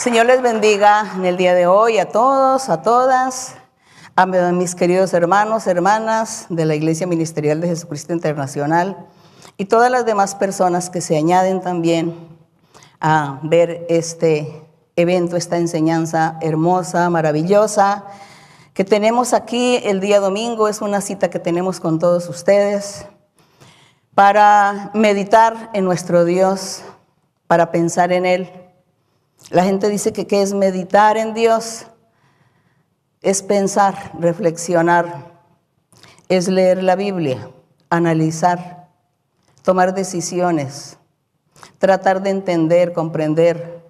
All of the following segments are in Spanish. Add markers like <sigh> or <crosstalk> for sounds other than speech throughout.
Señor les bendiga en el día de hoy a todos, a todas, a mis queridos hermanos, hermanas de la Iglesia Ministerial de Jesucristo Internacional y todas las demás personas que se añaden también a ver este evento, esta enseñanza hermosa, maravillosa que tenemos aquí el día domingo. Es una cita que tenemos con todos ustedes para meditar en nuestro Dios, para pensar en Él. La gente dice que qué es meditar en Dios, es pensar, reflexionar, es leer la Biblia, analizar, tomar decisiones, tratar de entender, comprender,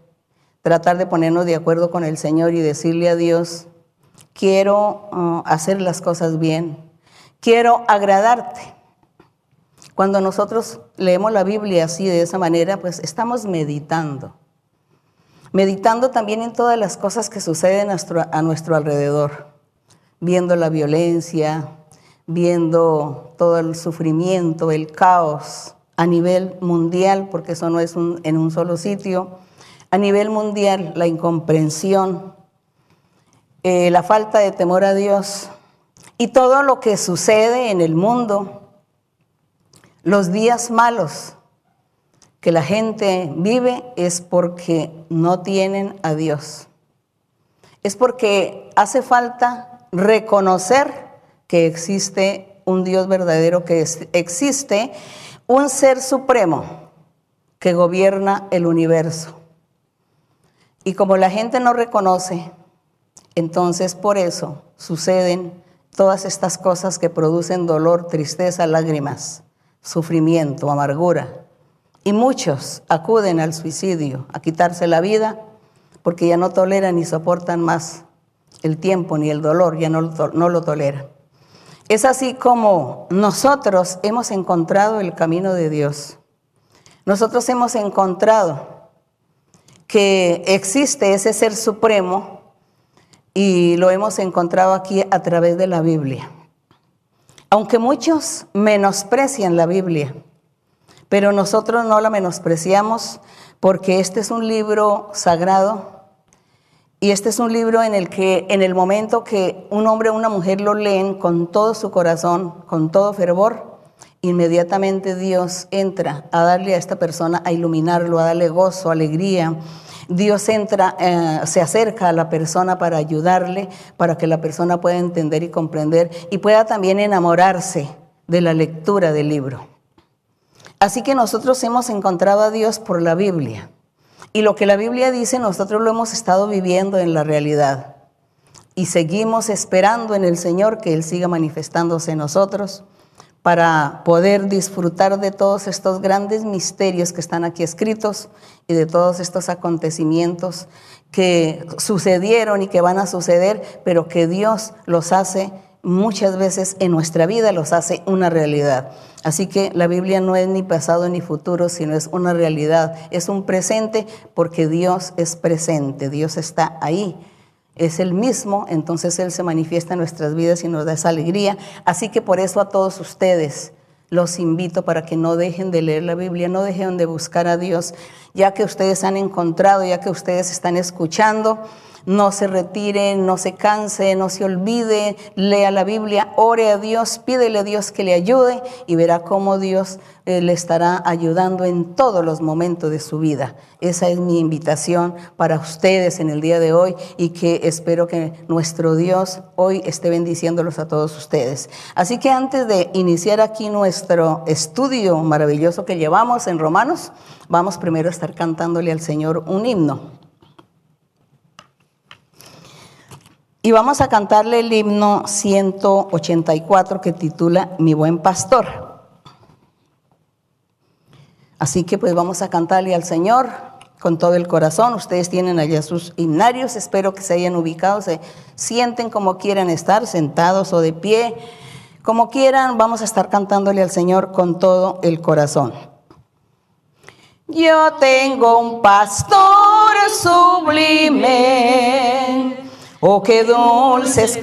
tratar de ponernos de acuerdo con el Señor y decirle a Dios, quiero uh, hacer las cosas bien, quiero agradarte. Cuando nosotros leemos la Biblia así, de esa manera, pues estamos meditando. Meditando también en todas las cosas que suceden a nuestro, alrededor, viendo la violencia, viendo todo el sufrimiento, el caos a nivel mundial, porque eso no es en un solo sitio, a nivel mundial la incomprensión, eh, la falta de temor a Dios y todo lo que sucede en el mundo, los días malos que la gente vive es porque no tienen a Dios. Es porque hace falta reconocer que existe un Dios verdadero, que existe un ser supremo que gobierna el universo. Y como la gente no reconoce, entonces por eso suceden todas estas cosas que producen dolor, tristeza, lágrimas, sufrimiento, amargura. Y muchos acuden al suicidio, a quitarse la vida, porque ya no toleran ni soportan más el tiempo ni el dolor, ya no, no lo toleran. Es así como nosotros hemos encontrado el camino de Dios. Nosotros hemos encontrado que existe ese ser supremo y lo hemos encontrado aquí a través de la Biblia. Aunque muchos menosprecian la Biblia, pero nosotros no la menospreciamos porque este es un libro sagrado y este es un libro en el que en el momento que un hombre o una mujer lo leen con todo su corazón, con todo fervor, inmediatamente Dios entra a darle a esta persona, a iluminarlo, a darle gozo, alegría. Dios entra, eh, se acerca a la persona para ayudarle, para que la persona pueda entender y comprender y pueda también enamorarse de la lectura del libro. Así que nosotros hemos encontrado a Dios por la Biblia. Y lo que la Biblia dice, nosotros lo hemos estado viviendo en la realidad. Y seguimos esperando en el Señor que Él siga manifestándose en nosotros para poder disfrutar de todos estos grandes misterios que están aquí escritos y de todos estos acontecimientos que sucedieron y que van a suceder, pero que Dios los hace muchas veces en nuestra vida, los hace una realidad. Así que la Biblia no es ni pasado ni futuro, sino es una realidad, es un presente porque Dios es presente, Dios está ahí es el mismo, entonces Él se manifiesta en nuestras vidas y nos da esa alegría. Así que por eso a todos ustedes los invito para que no dejen de leer la Biblia, no dejen de buscar a Dios, ya que ustedes han encontrado, ya que ustedes están escuchando no se retire, no se canse, no se olvide, lea la Biblia, ore a Dios, pídele a Dios que le ayude y verá cómo Dios eh, le estará ayudando en todos los momentos de su vida. Esa es mi invitación para ustedes en el día de hoy y que espero que nuestro Dios hoy esté bendiciéndolos a todos ustedes. Así que antes de iniciar aquí nuestro estudio maravilloso que llevamos en Romanos, vamos primero a estar cantándole al Señor un himno. Y vamos a cantarle el himno 184 que titula Mi buen pastor. Así que pues vamos a cantarle al Señor con todo el corazón. Ustedes tienen allá sus himnarios, espero que se hayan ubicado, se sienten como quieran estar, sentados o de pie, como quieran, vamos a estar cantándole al Señor con todo el corazón. Yo tengo un pastor sublime Oh, qué dulce es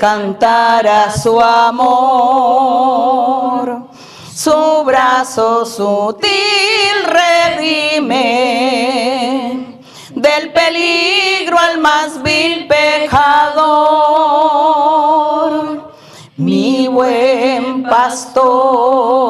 su amor. Su brazo sutil redime del peligro más vil pecador, mi buen pastor,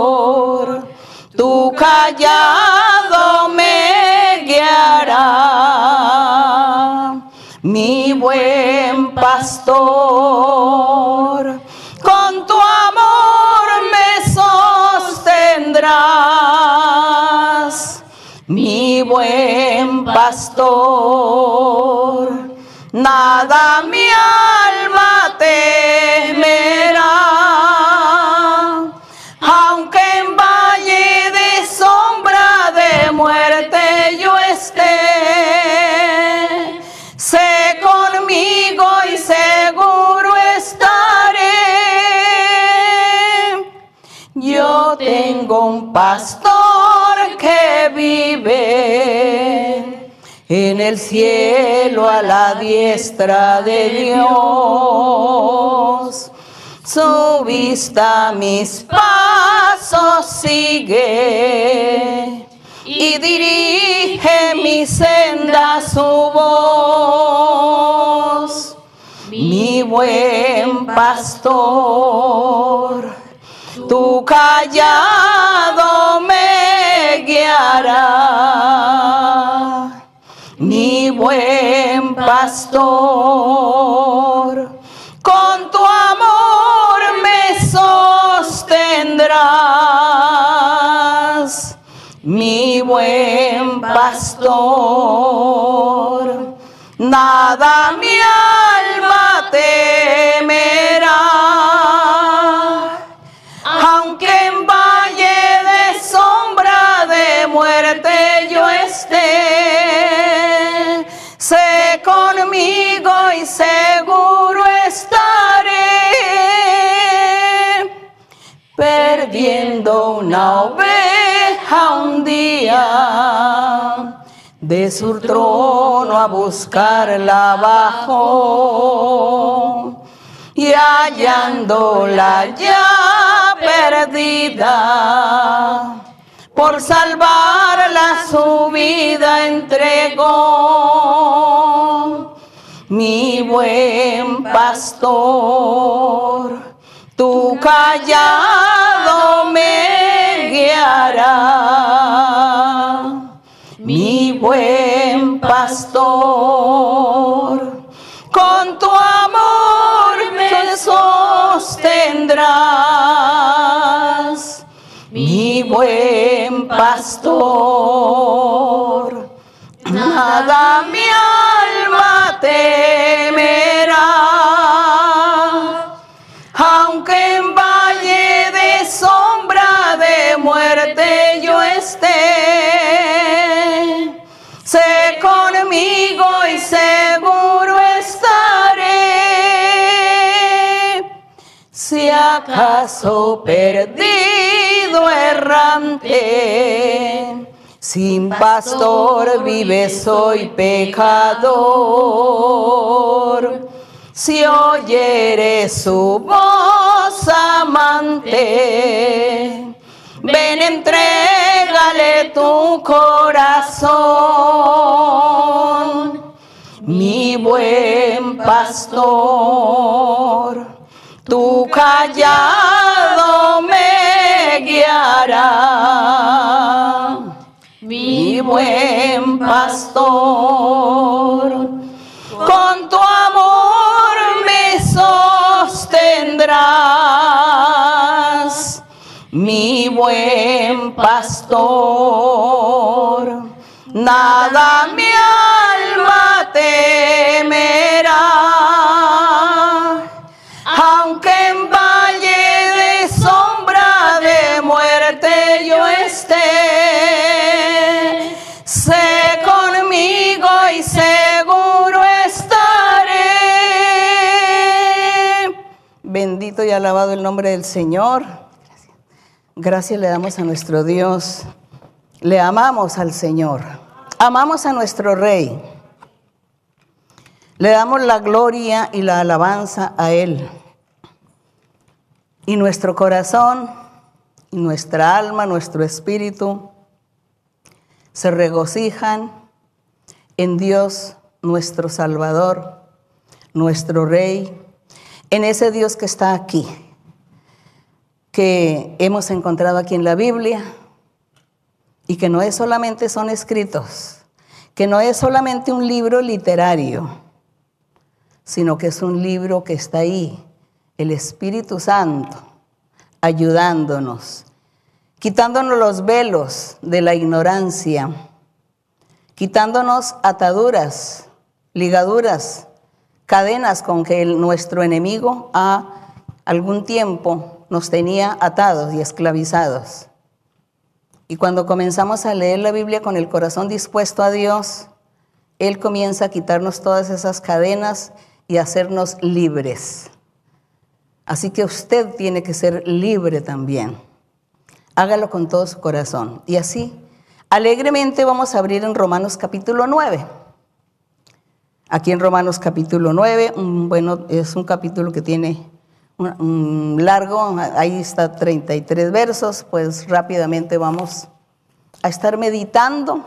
pastor, con tu amor me sostendrás, mi buen pastor, nada mi tengo un pastor que vive en el cielo a la diestra de Dios. Su vista mis pasos sigue y dirige mi senda su voz. Mi buen pastor, tu callado me Mi buen pastor, con tu amor me sostendrás. Mi buen pastor, nada oveja un día. De su trono a buscarla bajó y hallándola ya perdida, por salvarla su vida entregó. Mi buen pastor, tu callado me Mi buen pastor, con tu amor me sostendrás, mi buen pastor. Nada mi esté, sé conmigo y seguro estaré. Si acaso perdido errante, sin pastor vive soy pecador. Si oyere su voz amante, ven tu corazón, mi buen pastor, tu callado me guiará, mi buen pastor, buen pastor, nada mi alma temerá, aunque en valle de sombra de muerte yo esté, sé conmigo y seguro estaré. Bendito y alabado el nombre del Señor. Gracias le damos a nuestro Dios. Le amamos al Señor. Amamos a nuestro Rey. Le damos la gloria y la alabanza a Él. Y nuestro corazón, y nuestra alma, nuestro espíritu se regocijan en Dios nuestro Salvador, nuestro Rey, en ese Dios que está aquí, que hemos encontrado aquí en la Biblia y que no es solamente son escritos, que no es solamente un libro literario, sino que es un libro que está ahí, el Espíritu Santo, ayudándonos, quitándonos los velos de la ignorancia, quitándonos ataduras, ligaduras, cadenas con que nuestro enemigo a algún tiempo nos tenía atados y esclavizados. Y cuando comenzamos a leer la Biblia con el corazón dispuesto a Dios, Él comienza a quitarnos todas esas cadenas y hacernos libres. Así que usted tiene que ser libre también. Hágalo con todo su corazón. Y así, alegremente vamos a abrir en Romanos capítulo 9. Aquí en Romanos capítulo 9, bueno, es un capítulo que tiene largo, ahí está 33 versos, pues rápidamente vamos a estar meditando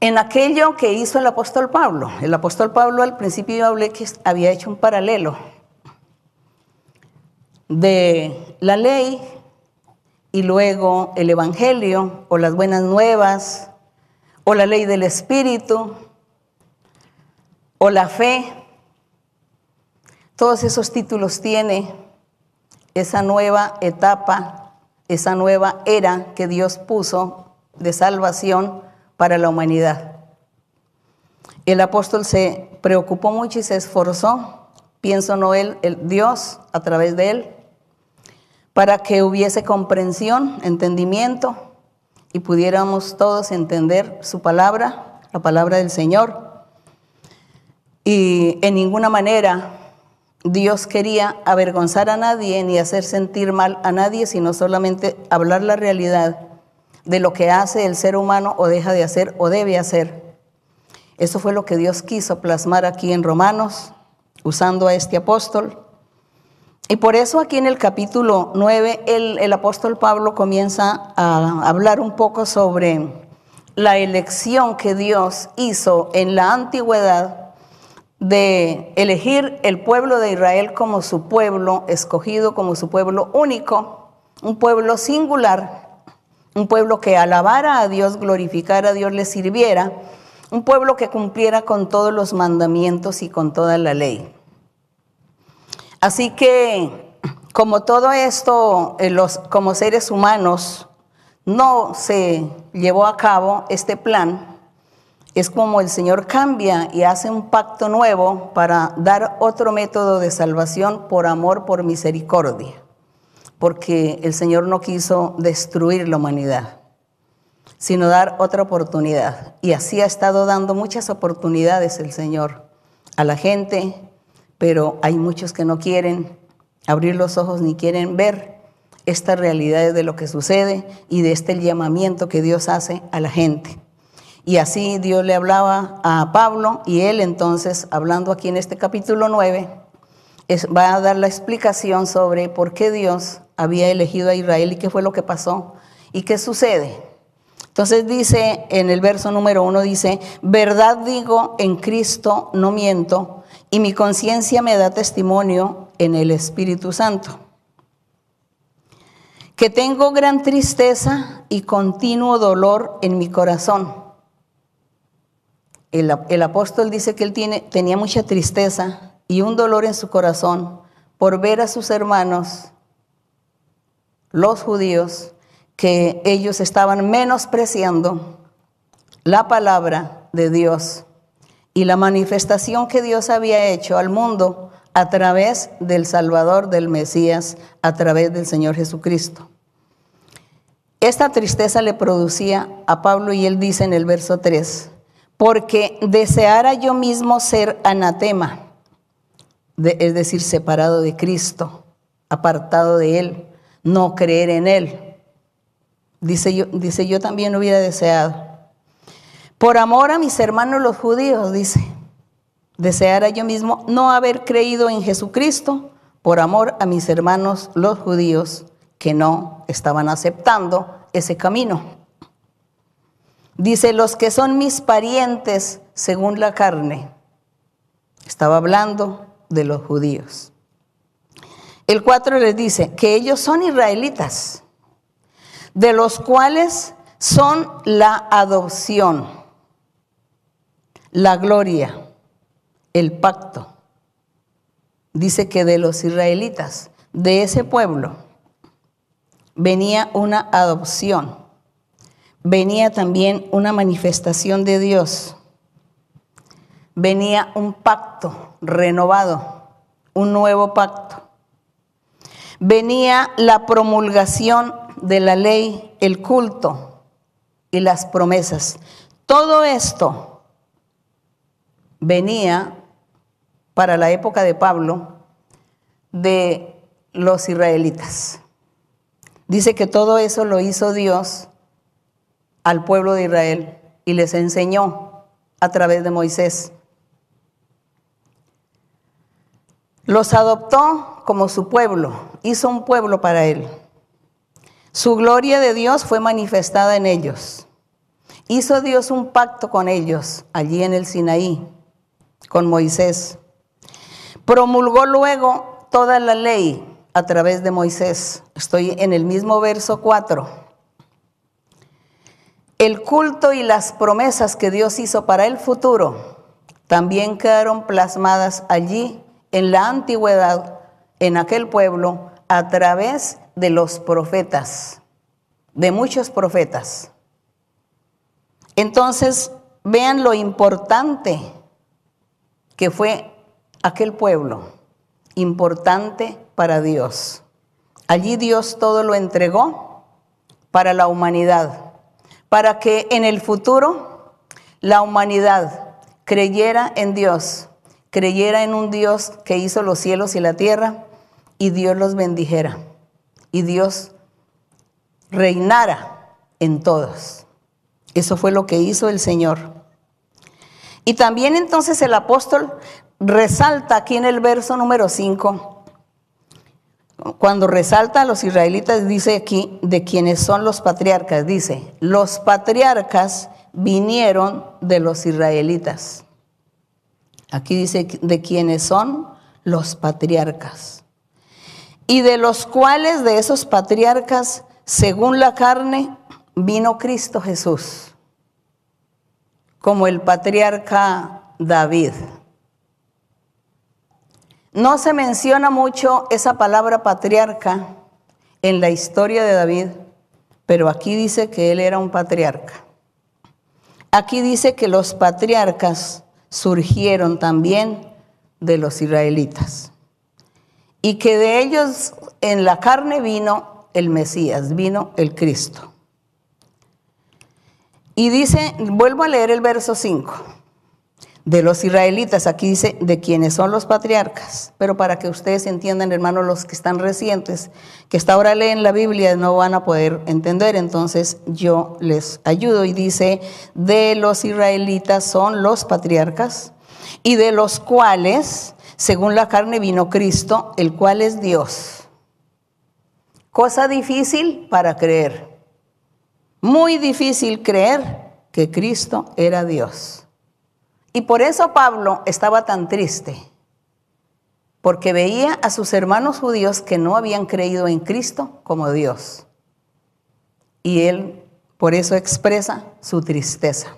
en aquello que hizo el apóstol Pablo. El apóstol Pablo al principio hablé que había hecho un paralelo de la ley y luego el Evangelio o las buenas nuevas o la ley del Espíritu o la fe. Todos esos títulos tiene esa nueva etapa, esa nueva era que Dios puso de salvación para la humanidad. El apóstol se preocupó mucho y se esforzó, pienso no él, el Dios a través de él, para que hubiese comprensión, entendimiento y pudiéramos todos entender su palabra, la palabra del Señor. Y en ninguna manera Dios quería avergonzar a nadie ni hacer sentir mal a nadie, sino solamente hablar la realidad de lo que hace el ser humano o deja de hacer o debe hacer. Eso fue lo que Dios quiso plasmar aquí en Romanos, usando a este apóstol. Y por eso aquí en el capítulo 9 el, el apóstol Pablo comienza a hablar un poco sobre la elección que Dios hizo en la antigüedad de elegir el pueblo de Israel como su pueblo escogido, como su pueblo único, un pueblo singular, un pueblo que alabara a Dios, glorificara a Dios, le sirviera, un pueblo que cumpliera con todos los mandamientos y con toda la ley. Así que, como todo esto, eh, los, como seres humanos, no se llevó a cabo este plan, es como el Señor cambia y hace un pacto nuevo para dar otro método de salvación por amor, por misericordia, porque el Señor no quiso destruir la humanidad, sino dar otra oportunidad. Y así ha estado dando muchas oportunidades el Señor a la gente, pero hay muchos que no quieren abrir los ojos ni quieren ver esta realidad de lo que sucede y de este llamamiento que Dios hace a la gente. Y así Dios le hablaba a Pablo y él entonces, hablando aquí en este capítulo 9, va a dar la explicación sobre por qué Dios había elegido a Israel y qué fue lo que pasó y qué sucede. Entonces dice en el verso número uno, dice, verdad digo en Cristo, no miento, y mi conciencia me da testimonio en el Espíritu Santo, que tengo gran tristeza y continuo dolor en mi corazón el, apóstol dice que él tiene, tenía mucha tristeza y un dolor en su corazón por ver a sus hermanos, los judíos, que ellos estaban menospreciando la palabra de Dios y la manifestación que Dios había hecho al mundo a través del Salvador, del Mesías, a través del Señor Jesucristo. Esta tristeza le producía a Pablo y él dice en el verso 3, porque deseara yo mismo ser anatema, es decir, separado de Cristo, apartado de Él, no creer en Él. Dice yo, dice, yo también hubiera deseado. Por amor a mis hermanos los judíos, dice, deseara yo mismo no haber creído en Jesucristo, por amor a mis hermanos los judíos que no estaban aceptando ese camino. Dice, los que son mis parientes según la carne. Estaba hablando de los judíos. El 4 les dice que ellos son israelitas, de los cuales son la adopción, la gloria, el pacto. Dice que de los israelitas, de ese pueblo, venía una adopción, venía también una manifestación de Dios, venía un pacto renovado, un nuevo pacto. Venía la promulgación de la ley, el culto y las promesas. Todo esto venía para la época de Pablo de los israelitas. Dice que todo eso lo hizo Dios al pueblo de Israel y les enseñó a través de Moisés. Los adoptó como su pueblo, hizo un pueblo para él. Su gloria de Dios fue manifestada en ellos. Hizo Dios un pacto con ellos allí en el Sinaí, con Moisés. Promulgó luego toda la ley a través de Moisés. Estoy en el mismo verso 4. El culto y las promesas que Dios hizo para el futuro también quedaron plasmadas allí en la antigüedad, en aquel pueblo, a través de los profetas, de muchos profetas. Entonces, vean lo importante que fue aquel pueblo, importante para Dios. Allí Dios todo lo entregó para la humanidad, para que en el futuro la humanidad creyera en Dios, creyera en un Dios que hizo los cielos y la tierra y Dios los bendijera y Dios reinara en todos. Eso fue lo que hizo el Señor. Y también entonces el apóstol resalta aquí en el verso número 5 cuando resalta a los israelitas, dice aquí de quienes son los patriarcas, dice, los patriarcas vinieron de los israelitas. Aquí dice de quienes son los patriarcas. Y de los cuales de esos patriarcas, según la carne, vino Cristo Jesús, como el patriarca David. No se menciona mucho esa palabra patriarca en la historia de David, pero aquí dice que él era un patriarca. Aquí dice que los patriarcas surgieron también de los israelitas y que de ellos en la carne vino el Mesías, vino el Cristo. Y dice, vuelvo a leer el verso 5 de los israelitas, aquí dice de quienes son los patriarcas, pero para que ustedes entiendan, hermanos, los que están recientes, que hasta ahora leen la Biblia, no van a poder entender, entonces yo les ayudo y dice, de los israelitas son los patriarcas y de los cuales, según la carne, vino Cristo, el cual es Dios. Cosa difícil para creer, muy difícil creer que Cristo era Dios. Y por eso Pablo estaba tan triste, porque veía a sus hermanos judíos que no habían creído en Cristo como Dios. Y él por eso expresa su tristeza.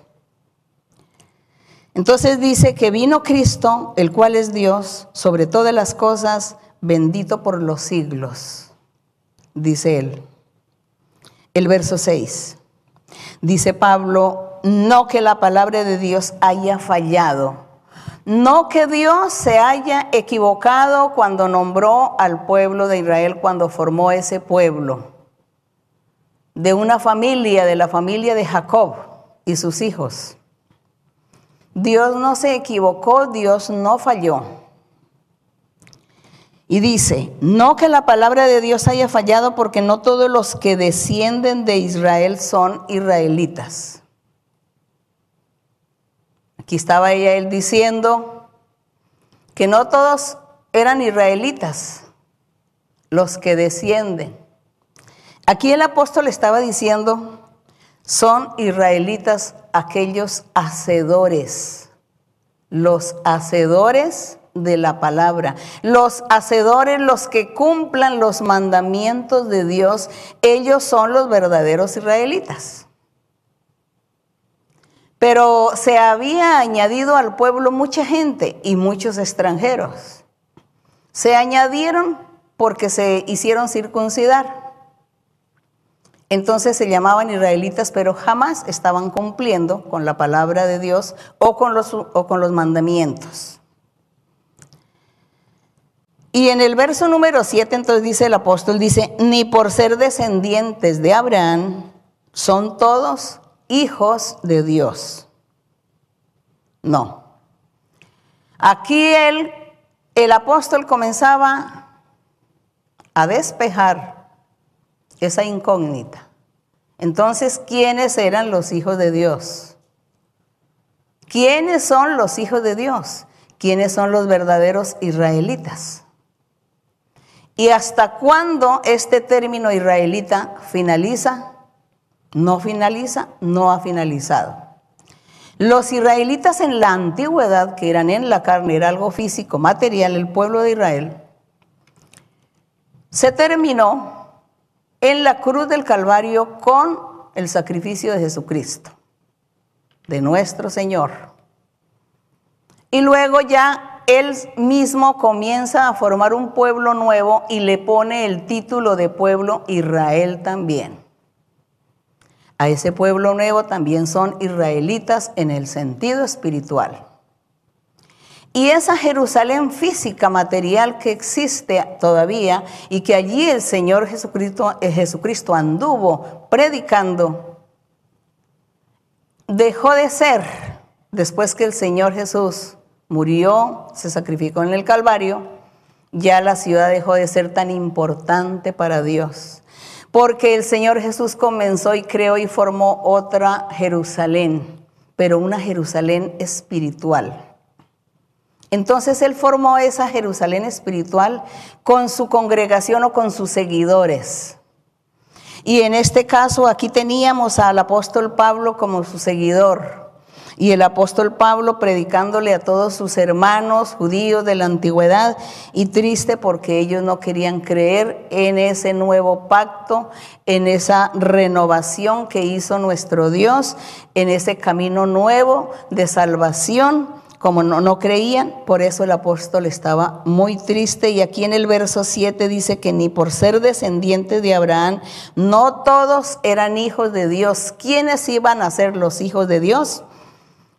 Entonces dice que vino Cristo, el cual es Dios, sobre todas las cosas, bendito por los siglos, dice él. El verso 6. Dice Pablo, no que la palabra de Dios haya fallado, no que Dios se haya equivocado cuando nombró al pueblo de Israel, cuando formó ese pueblo, de una familia, de la familia de Jacob y sus hijos. Dios no se equivocó, Dios no falló. Y dice, no que la palabra de Dios haya fallado porque no todos los que descienden de Israel son israelitas. Estaba ella él diciendo que no todos eran israelitas los que descienden. Aquí el apóstol estaba diciendo son israelitas aquellos hacedores, los hacedores de la palabra, los hacedores, los que cumplan los mandamientos de Dios, ellos son los verdaderos israelitas. Pero se había añadido al pueblo mucha gente y muchos extranjeros. Se añadieron porque se hicieron circuncidar. Entonces se llamaban israelitas, pero jamás estaban cumpliendo con la palabra de Dios o con los, o con los mandamientos. Y en el verso número 7 entonces dice el apóstol, dice, ni por ser descendientes de Abraham son todos hijos de Dios. No. Aquí el, el apóstol comenzaba a despejar esa incógnita. Entonces, ¿quiénes eran los hijos de Dios? ¿Quiénes son los hijos de Dios? ¿Quiénes son los verdaderos israelitas? ¿Y hasta cuándo este término israelita finaliza? No finaliza, no ha finalizado. Los israelitas en la antigüedad, que eran en la carne, era algo físico, material, el pueblo de Israel, se terminó en la cruz del Calvario con el sacrificio de Jesucristo, de nuestro Señor. Y luego ya él mismo comienza a formar un pueblo nuevo y le pone el título de pueblo Israel también. A ese pueblo nuevo también son israelitas en el sentido espiritual. Y esa Jerusalén física, material que existe todavía y que allí el Señor Jesucristo, eh, Jesucristo anduvo predicando, dejó de ser después que el Señor Jesús murió, se sacrificó en el Calvario, ya la ciudad dejó de ser tan importante para Dios porque el Señor Jesús comenzó y creó y formó otra Jerusalén, pero una Jerusalén espiritual. Entonces Él formó esa Jerusalén espiritual con su congregación o con sus seguidores. Y en este caso aquí teníamos al apóstol Pablo como su seguidor. Y el apóstol Pablo predicándole a todos sus hermanos judíos de la antigüedad y triste porque ellos no querían creer en ese nuevo pacto, en esa renovación que hizo nuestro Dios, en ese camino nuevo de salvación como no, no, creían, por eso el apóstol estaba muy triste. Y aquí en el verso 7 dice que ni por ser descendientes de Abraham, no todos eran hijos de Dios. ¿Quiénes iban a ser los hijos de Dios?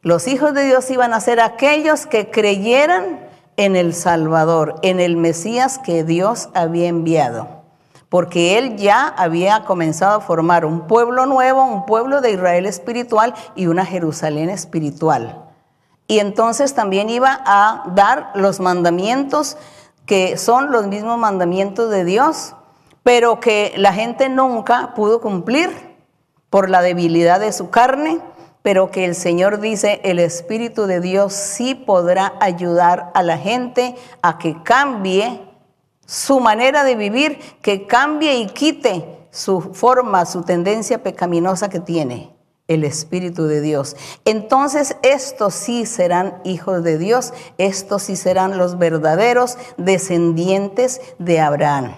Los hijos de Dios iban a ser aquellos que creyeran en el Salvador, en el Mesías que Dios había enviado. Porque Él ya había comenzado a formar un pueblo nuevo, un pueblo de Israel espiritual y una Jerusalén espiritual. Y entonces también iba a dar los mandamientos que son los mismos mandamientos de Dios, pero que la gente nunca pudo cumplir por la debilidad de su carne, pero que el Señor dice, el Espíritu de Dios sí podrá ayudar a la gente a que cambie su manera de vivir, que cambie y quite su forma, su tendencia pecaminosa que tiene el Espíritu de Dios. Entonces estos sí serán hijos de Dios, estos sí serán los verdaderos descendientes de Abraham.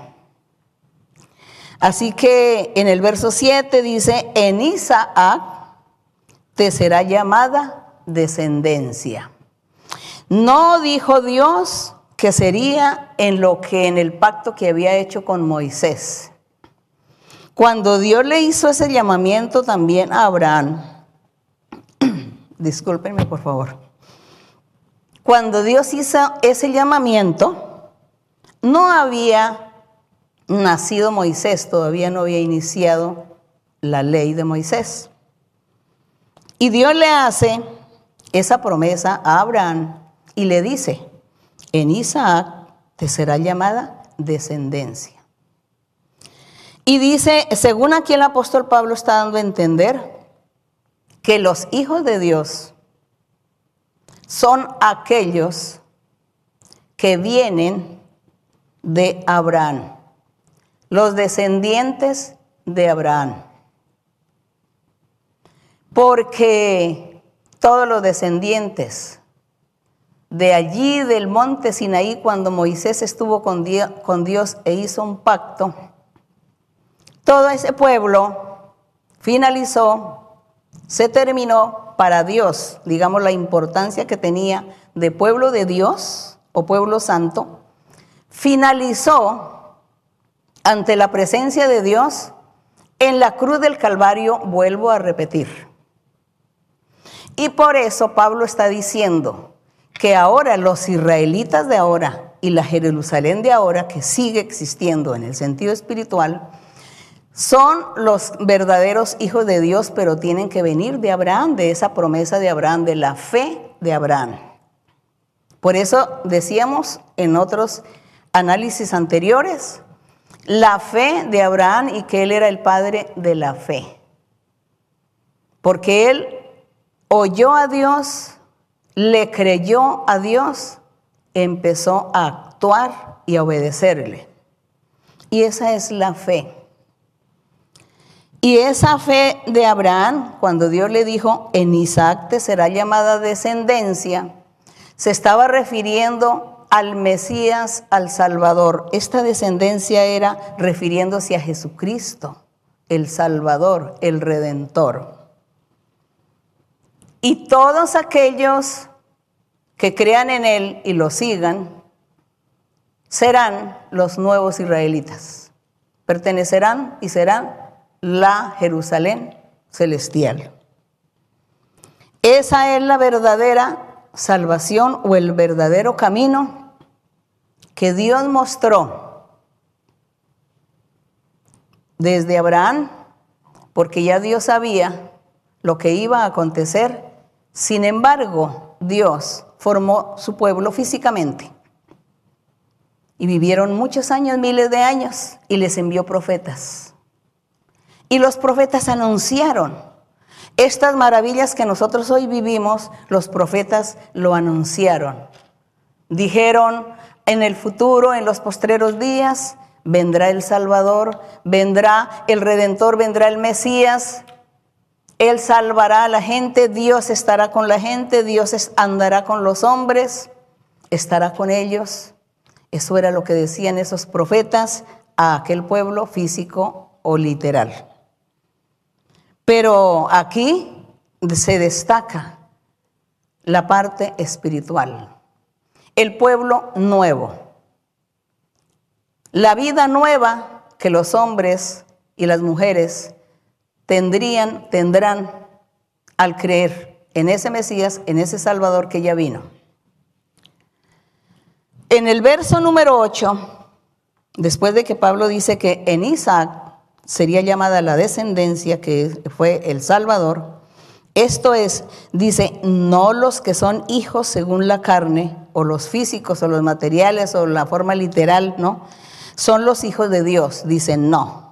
Así que en el verso 7 dice, en Isaac, te será llamada descendencia. No dijo Dios que sería en lo que en el pacto que había hecho con Moisés. Cuando Dios le hizo ese llamamiento también a Abraham, <clears throat> discúlpenme por favor, cuando Dios hizo ese llamamiento, no había nacido Moisés, todavía no había iniciado la ley de Moisés. Y Dios le hace esa promesa a Abraham y le dice, en Isaac te será llamada descendencia. Y dice, según aquí el apóstol Pablo está dando a entender, que los hijos de Dios son aquellos que vienen de Abraham, los descendientes de Abraham. Porque todos los descendientes de allí del monte Sinaí, cuando Moisés estuvo con Dios, e hizo un pacto, todo ese pueblo finalizó, se terminó para Dios, digamos la importancia que tenía de pueblo de Dios o pueblo santo, finalizó ante la presencia de Dios en la cruz del Calvario, vuelvo a repetir. Y por eso Pablo está diciendo, que ahora los israelitas de ahora y la Jerusalén de ahora, que sigue existiendo en el sentido espiritual, son los verdaderos hijos de Dios, pero tienen que venir de Abraham, de esa promesa de Abraham, de la fe de Abraham. Por eso decíamos en otros análisis anteriores, la fe de Abraham y que él era el padre de la fe. Porque él oyó a Dios, le creyó a Dios, empezó a actuar y a obedecerle. Y esa es la fe. Y esa fe de Abraham, cuando Dios le dijo, en Isaac te será llamada descendencia, se estaba refiriendo al Mesías, al Salvador. Esta descendencia era refiriéndose a Jesucristo, el Salvador, el Redentor. Y todos aquellos que crean en Él y lo sigan serán los nuevos israelitas. Pertenecerán y serán la Jerusalén celestial. Esa es la verdadera salvación o el verdadero camino que Dios mostró desde Abraham, porque ya Dios sabía lo que iba a acontecer sin embargo, Dios formó su pueblo físicamente y vivieron muchos años, miles de años, y les envió profetas. Y los profetas anunciaron estas maravillas que nosotros hoy vivimos, los profetas lo anunciaron. Dijeron, en el futuro, en los postreros días, vendrá el Salvador, vendrá el Redentor, vendrá el Mesías, él salvará a la gente, Dios estará con la gente, Dios andará con los hombres, estará con ellos. Eso era lo que decían esos profetas a aquel pueblo físico o literal. Pero aquí se destaca la parte espiritual, el pueblo nuevo, la vida nueva que los hombres y las mujeres tendrían, tendrán al creer en ese Mesías, en ese Salvador que ya vino. En el verso número 8, después de que Pablo dice que en Isaac sería llamada la descendencia, que fue el Salvador, esto es, dice, no los que son hijos según la carne, o los físicos, o los materiales, o la forma literal, ¿no? Son los hijos de Dios. Dice, no.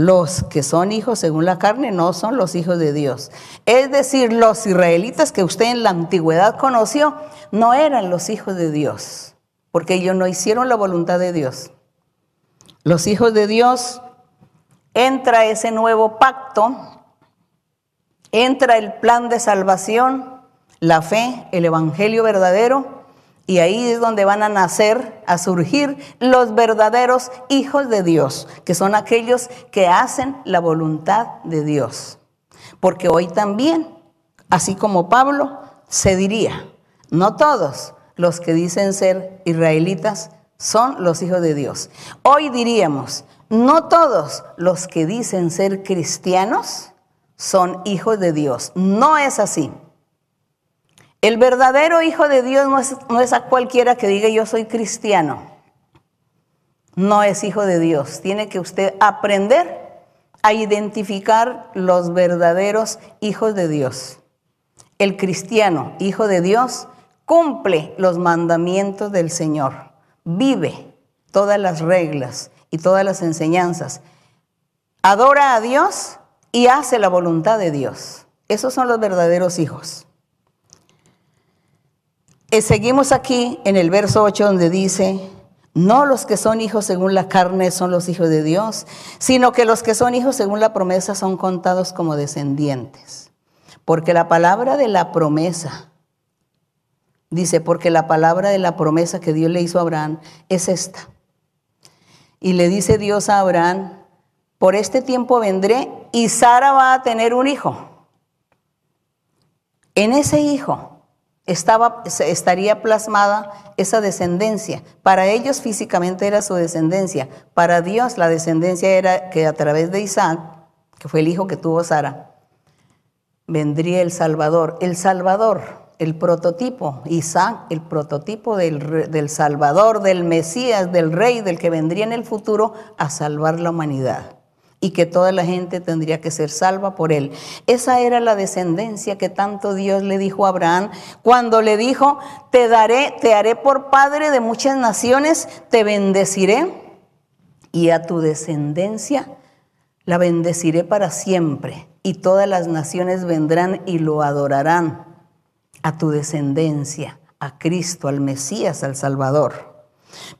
Los que son hijos según la carne no son los hijos de Dios. Es decir, los israelitas que usted en la antigüedad conoció no eran los hijos de Dios, porque ellos no hicieron la voluntad de Dios. Los hijos de Dios entra ese nuevo pacto, entra el plan de salvación, la fe, el evangelio verdadero y ahí es donde van a nacer, a surgir los verdaderos hijos de Dios, que son aquellos que hacen la voluntad de Dios. Porque hoy también, así como Pablo, se diría, no todos los que dicen ser israelitas son los hijos de Dios. Hoy diríamos, no todos los que dicen ser cristianos son hijos de Dios. No es así. El verdadero Hijo de Dios no es, a cualquiera que diga yo soy cristiano. No es Hijo de Dios. Tiene que usted aprender a identificar los verdaderos hijos de Dios. El cristiano, Hijo de Dios, cumple los mandamientos del Señor. Vive todas las reglas y todas las enseñanzas. Adora a Dios y hace la voluntad de Dios. Esos son los verdaderos hijos. Eh, seguimos aquí en el verso 8 donde dice, no los que son hijos según la carne son los hijos de Dios, sino que los que son hijos según la promesa son contados como descendientes. Porque la palabra de la promesa, dice, porque la palabra de la promesa que Dios le hizo a Abraham es esta. Y le dice Dios a Abraham, por este tiempo vendré y Sara va a tener un hijo. En ese hijo estaba, estaría plasmada esa descendencia. Para ellos físicamente era su descendencia. Para Dios la descendencia era que a través de Isaac, que fue el hijo que tuvo Sara, vendría el Salvador. El Salvador, el prototipo, Isaac, el prototipo del, del Salvador, del Mesías, del Rey, del que vendría en el futuro a salvar la humanidad y que toda la gente tendría que ser salva por él. Esa era la descendencia que tanto Dios le dijo a Abraham cuando le dijo, te daré, te haré por padre de muchas naciones, te bendeciré y a tu descendencia la bendeciré para siempre y todas las naciones vendrán y lo adorarán a tu descendencia, a Cristo, al Mesías, al Salvador.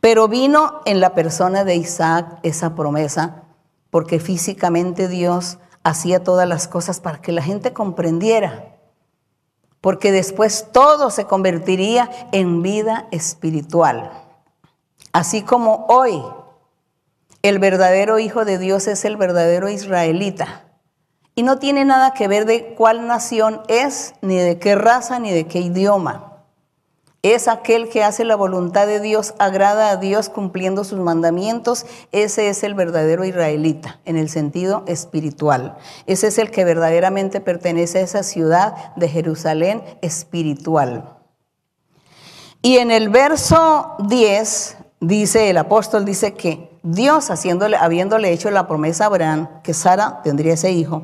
Pero vino en la persona de Isaac esa promesa porque físicamente Dios hacía todas las cosas para que la gente comprendiera, porque después todo se convertiría en vida espiritual. Así como hoy el verdadero Hijo de Dios es el verdadero israelita. Y no tiene nada que ver de cuál nación es, ni de qué raza, ni de qué idioma es aquel que hace la voluntad de Dios, agrada a Dios cumpliendo sus mandamientos. Ese es el verdadero israelita en el sentido espiritual. Ese es el que verdaderamente pertenece a esa ciudad de Jerusalén espiritual. Y en el verso 10 dice el apóstol dice que Dios haciéndole habiéndole hecho la promesa a Abraham que Sara tendría ese hijo.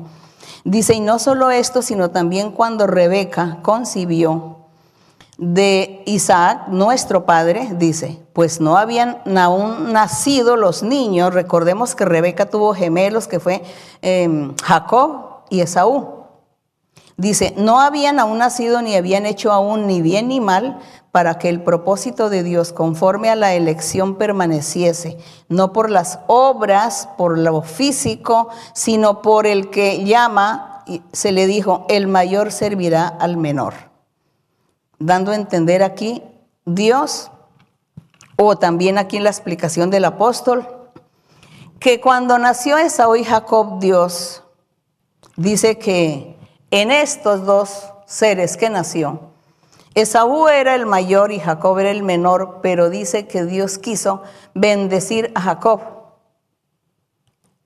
Dice, y no solo esto, sino también cuando Rebeca concibió, de Isaac, nuestro padre, dice, pues no habían aún nacido los niños, recordemos que Rebeca tuvo gemelos, que fue em, Jacob y Esaú. Dice, no habían aún nacido ni habían hecho aún ni bien ni mal para que el propósito de Dios conforme a la elección permaneciese, no por las obras, por lo físico, sino por el que llama, se le dijo, el mayor servirá al menor dando a entender aquí Dios, o también aquí en la explicación del apóstol, que cuando nació Esaú y Jacob, Dios dice que en estos dos seres que nació, Esaú era el mayor y Jacob era el menor, pero dice que Dios quiso bendecir a Jacob.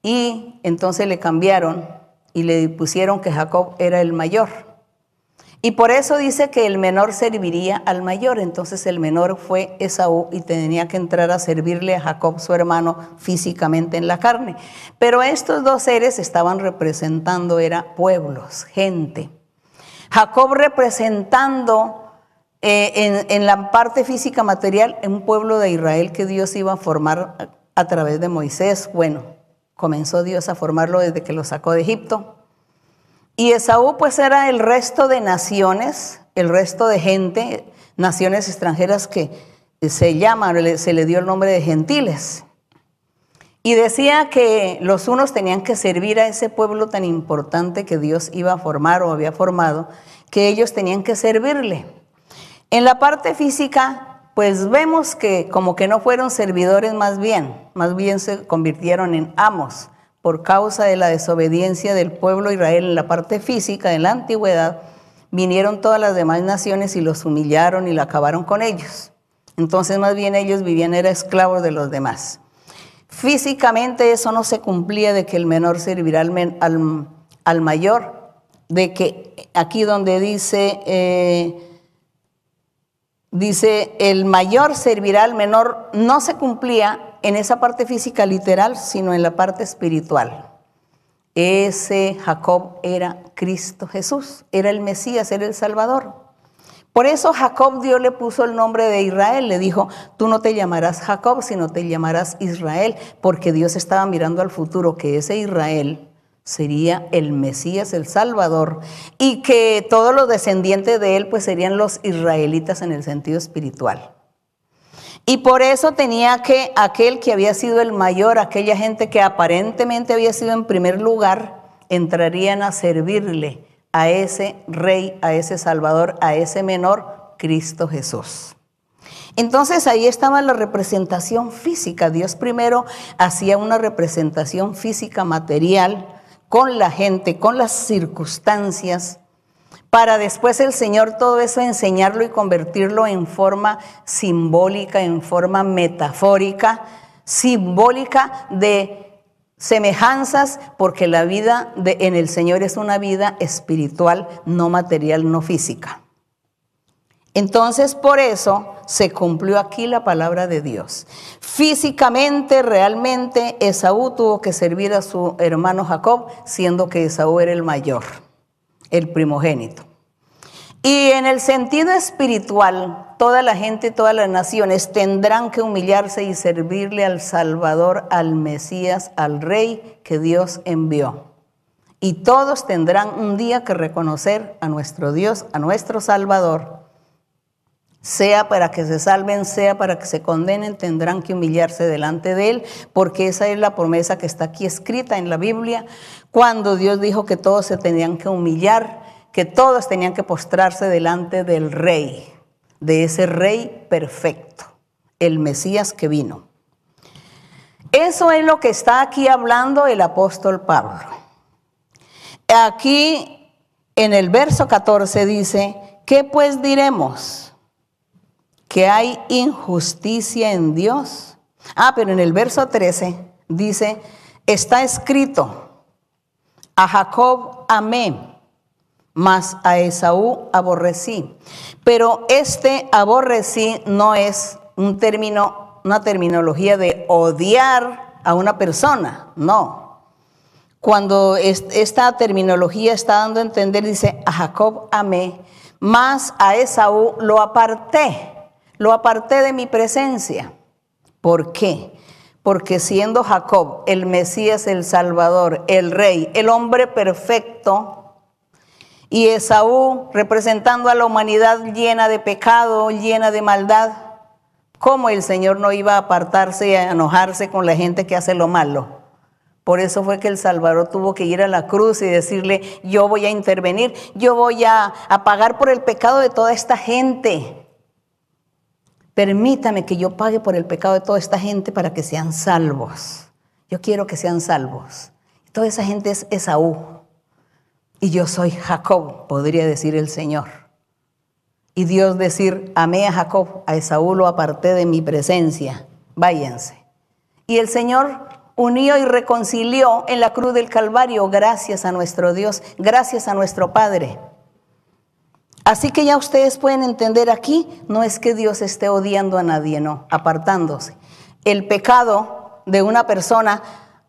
Y entonces le cambiaron y le pusieron que Jacob era el mayor. Y por eso dice que el menor serviría al mayor. Entonces el menor fue Esaú y tenía que entrar a servirle a Jacob, su hermano, físicamente en la carne. Pero estos dos seres estaban representando, era pueblos, gente. Jacob representando eh, en, en la parte física material un pueblo de Israel que Dios iba a formar a través de Moisés. Bueno, comenzó Dios a formarlo desde que lo sacó de Egipto y Esaú pues era el resto de naciones, el resto de gente, naciones extranjeras que se llaman, se le dio el nombre de gentiles. Y decía que los unos tenían que servir a ese pueblo tan importante que Dios iba a formar o había formado, que ellos tenían que servirle. En la parte física, pues vemos que como que no fueron servidores más bien, más bien se convirtieron en amos por causa de la desobediencia del pueblo Israel en la parte física en la antigüedad, vinieron todas las demás naciones y los humillaron y lo acabaron con ellos. Entonces más bien ellos vivían, eran esclavos de los demás. Físicamente eso no se cumplía de que el menor servirá al, al, mayor, de que aquí donde dice, eh, dice el mayor servirá al menor, no se cumplía en esa parte física literal, sino en la parte espiritual. Ese Jacob era Cristo Jesús, era el Mesías, era el Salvador. Por eso Jacob Dios le puso el nombre de Israel, le dijo, tú no te llamarás Jacob, sino te llamarás Israel, porque Dios estaba mirando al futuro que ese Israel sería el Mesías, el Salvador, y que todos los descendientes de él pues serían los israelitas en el sentido espiritual. Y por eso tenía que aquel que había sido el mayor, aquella gente que aparentemente había sido en primer lugar, entrarían a servirle a ese rey, a ese salvador, a ese menor, Cristo Jesús. Entonces ahí estaba la representación física. Dios primero hacía una representación física material con la gente, con las circunstancias, para después el Señor todo eso enseñarlo y convertirlo en forma simbólica, en forma metafórica, simbólica de semejanzas, porque la vida en el Señor es una vida espiritual, no material, no física. Entonces, por eso se cumplió aquí la palabra de Dios. Físicamente, realmente, Esaú tuvo que servir a su hermano Jacob, siendo que Esaú era el mayor, el primogénito. Y en el sentido espiritual, toda la gente, todas las naciones tendrán que humillarse y servirle al Salvador, al Mesías, al Rey que Dios envió. Y todos tendrán un día que reconocer a nuestro Dios, a nuestro Salvador sea para que se salven, sea para que se condenen, tendrán que humillarse delante de Él, porque esa es la promesa que está aquí escrita en la Biblia, cuando Dios dijo que todos se tenían que humillar, que todos tenían que postrarse delante del Rey, de ese Rey perfecto, el Mesías que vino. Eso es lo que está aquí hablando el apóstol Pablo. Aquí en el verso 14 dice, ¿qué pues diremos? Que hay injusticia en Dios. Ah, pero en el verso 13 dice, está escrito, a Jacob amé, mas a Esaú aborrecí. Pero este aborrecí no es un término, una terminología de odiar a una persona, no. Cuando esta terminología está dando a entender, dice, a Jacob amé, mas a Esaú lo aparté lo aparté de mi presencia. ¿Por qué? Porque siendo Jacob el Mesías, el Salvador, el Rey, el hombre perfecto, y Esaú representando a la humanidad llena de pecado, llena de maldad, ¿cómo el Señor no iba a apartarse y a enojarse con la gente que hace lo malo? Por eso fue que el Salvador tuvo que ir a la cruz y decirle, yo voy a intervenir, yo voy a, a pagar por el pecado de toda esta gente. Permítame que yo pague por el pecado de toda esta gente para que sean salvos. Yo quiero que sean salvos. Toda esa gente es Esaú. Y yo soy Jacob, podría decir el Señor. Y Dios decir, amé a Jacob, a Esaú lo aparté de mi presencia. Váyanse. Y el Señor unió y reconcilió en la cruz del Calvario gracias a nuestro Dios, gracias a nuestro Padre. Así que ya ustedes pueden entender aquí, no es que Dios esté odiando a nadie, no, apartándose. El pecado de una persona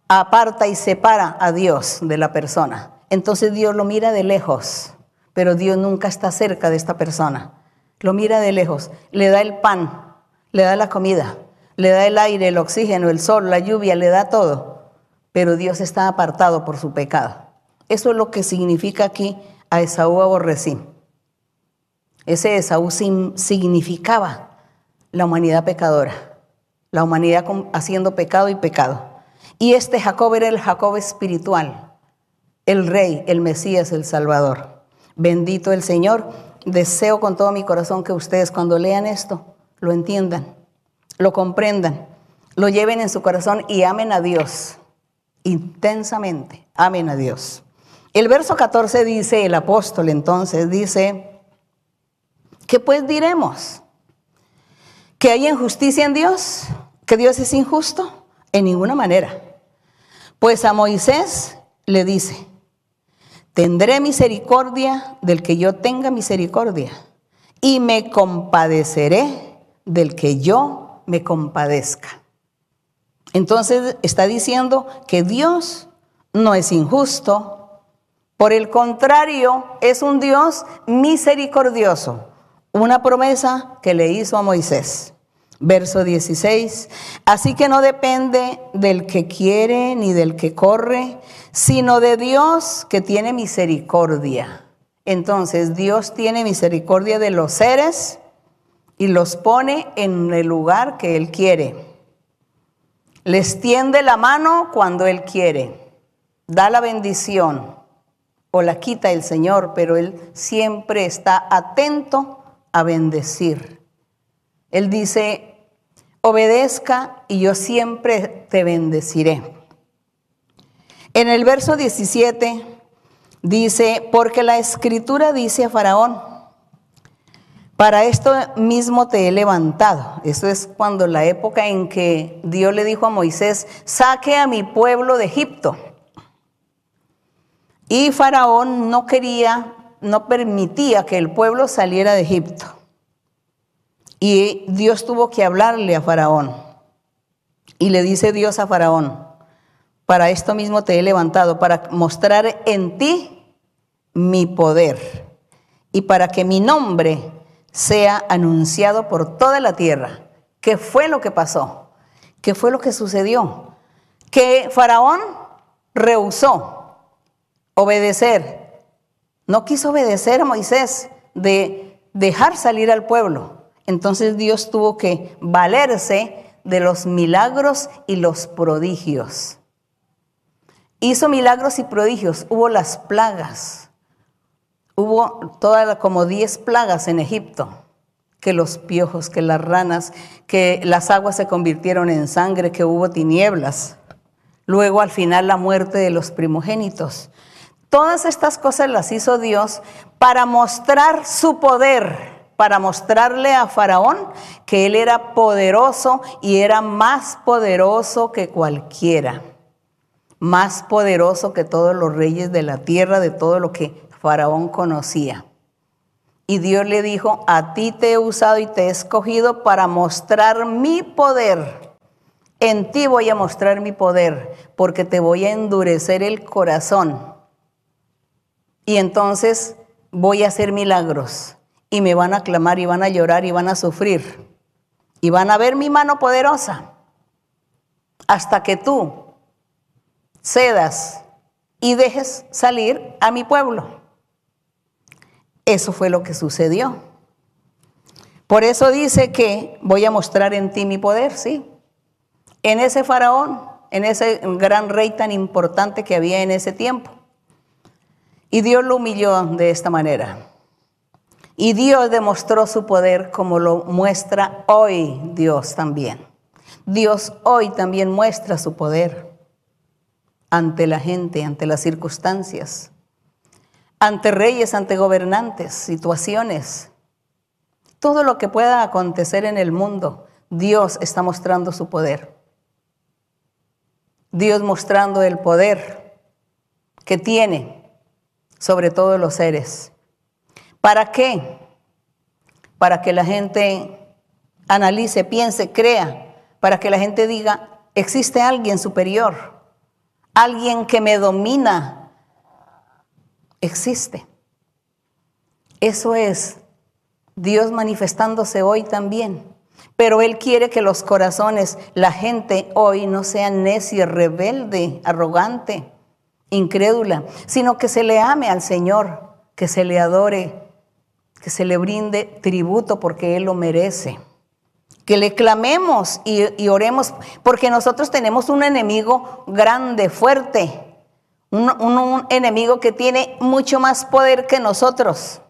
aparta y separa a Dios de la persona. Entonces Dios lo mira de lejos, pero Dios nunca está cerca de esta persona. Lo mira de lejos, le da el pan, le da la comida, le da el aire, el oxígeno, el sol, la lluvia, le da todo, pero Dios está apartado por su pecado. Eso es lo que significa aquí a Esaú aborrecí. Ese Esaú significaba la humanidad pecadora, la humanidad haciendo pecado y pecado. Y este Jacob era el Jacob espiritual, el rey, el Mesías, el Salvador. Bendito el Señor. Deseo con todo mi corazón que ustedes cuando lean esto lo entiendan, lo comprendan, lo lleven en su corazón y amen a Dios intensamente. Amen a Dios. El verso 14 dice, el apóstol entonces dice, ¿Qué pues diremos? ¿Que hay injusticia en Dios? ¿Que Dios es injusto? En ninguna manera. Pues a Moisés le dice, tendré misericordia del que yo tenga misericordia y me compadeceré del que yo me compadezca. Entonces está diciendo que Dios no es injusto, por el contrario, es un Dios misericordioso una promesa que le hizo a Moisés. Verso 16, así que no depende del que quiere ni del que corre, sino de Dios que tiene misericordia. Entonces Dios tiene misericordia de los seres y los pone en el lugar que Él quiere. Les tiende la mano cuando Él quiere, da la bendición o la quita el Señor, pero Él siempre está atento a bendecir. Él dice, obedezca y yo siempre te bendeciré. En el verso 17 dice, porque la escritura dice a Faraón, para esto mismo te he levantado. Eso es cuando la época en que Dios le dijo a Moisés, saque a mi pueblo de Egipto. Y Faraón no quería, no permitía que el pueblo saliera de Egipto. Y Dios tuvo que hablarle a Faraón. Y le dice Dios a Faraón, para esto mismo te he levantado, para mostrar en ti mi poder y para que mi nombre sea anunciado por toda la tierra. ¿Qué fue lo que pasó? ¿Qué fue lo que sucedió? Que Faraón rehusó obedecer. No quiso obedecer a Moisés de dejar salir al pueblo. Entonces Dios tuvo que valerse de los milagros y los prodigios. Hizo milagros y prodigios. Hubo las plagas. Hubo todas como diez plagas en Egipto. Que los piojos, que las ranas, que las aguas se convirtieron en sangre, que hubo tinieblas. Luego al final la muerte de los primogénitos. Todas estas cosas las hizo Dios para mostrar su poder, para mostrarle a Faraón que él era poderoso y era más poderoso que cualquiera, más poderoso que todos los reyes de la tierra, de todo lo que Faraón conocía. Y Dios le dijo, a ti te he usado y te he escogido para mostrar mi poder. En ti voy a mostrar mi poder, porque te voy a endurecer el corazón y entonces voy a hacer milagros y me van a clamar y van a llorar y van a sufrir y van a ver mi mano poderosa hasta que tú cedas y dejes salir a mi pueblo. Eso fue lo que sucedió. Por eso dice que voy a mostrar en ti mi poder, sí. En ese faraón, en ese gran rey tan importante que había en ese tiempo. Y Dios lo humilló de esta manera. Y Dios demostró su poder como lo muestra hoy Dios también. Dios hoy también muestra su poder ante la gente, ante las circunstancias, ante reyes, ante gobernantes, situaciones. Todo lo que pueda acontecer en el mundo, Dios está mostrando su poder. Dios mostrando el poder que tiene sobre todos los seres. ¿Para qué? Para que la gente analice, piense, crea, para que la gente diga, existe alguien superior, alguien que me domina. Existe. Eso es Dios manifestándose hoy también. Pero Él quiere que los corazones, la gente hoy no sea necia, rebelde, arrogante, incrédula, sino que se le ame al Señor, que se le adore, que se le brinde tributo porque Él lo merece. Que le clamemos y, oremos, porque nosotros tenemos un enemigo grande, fuerte, un, un enemigo que tiene mucho más poder que nosotros.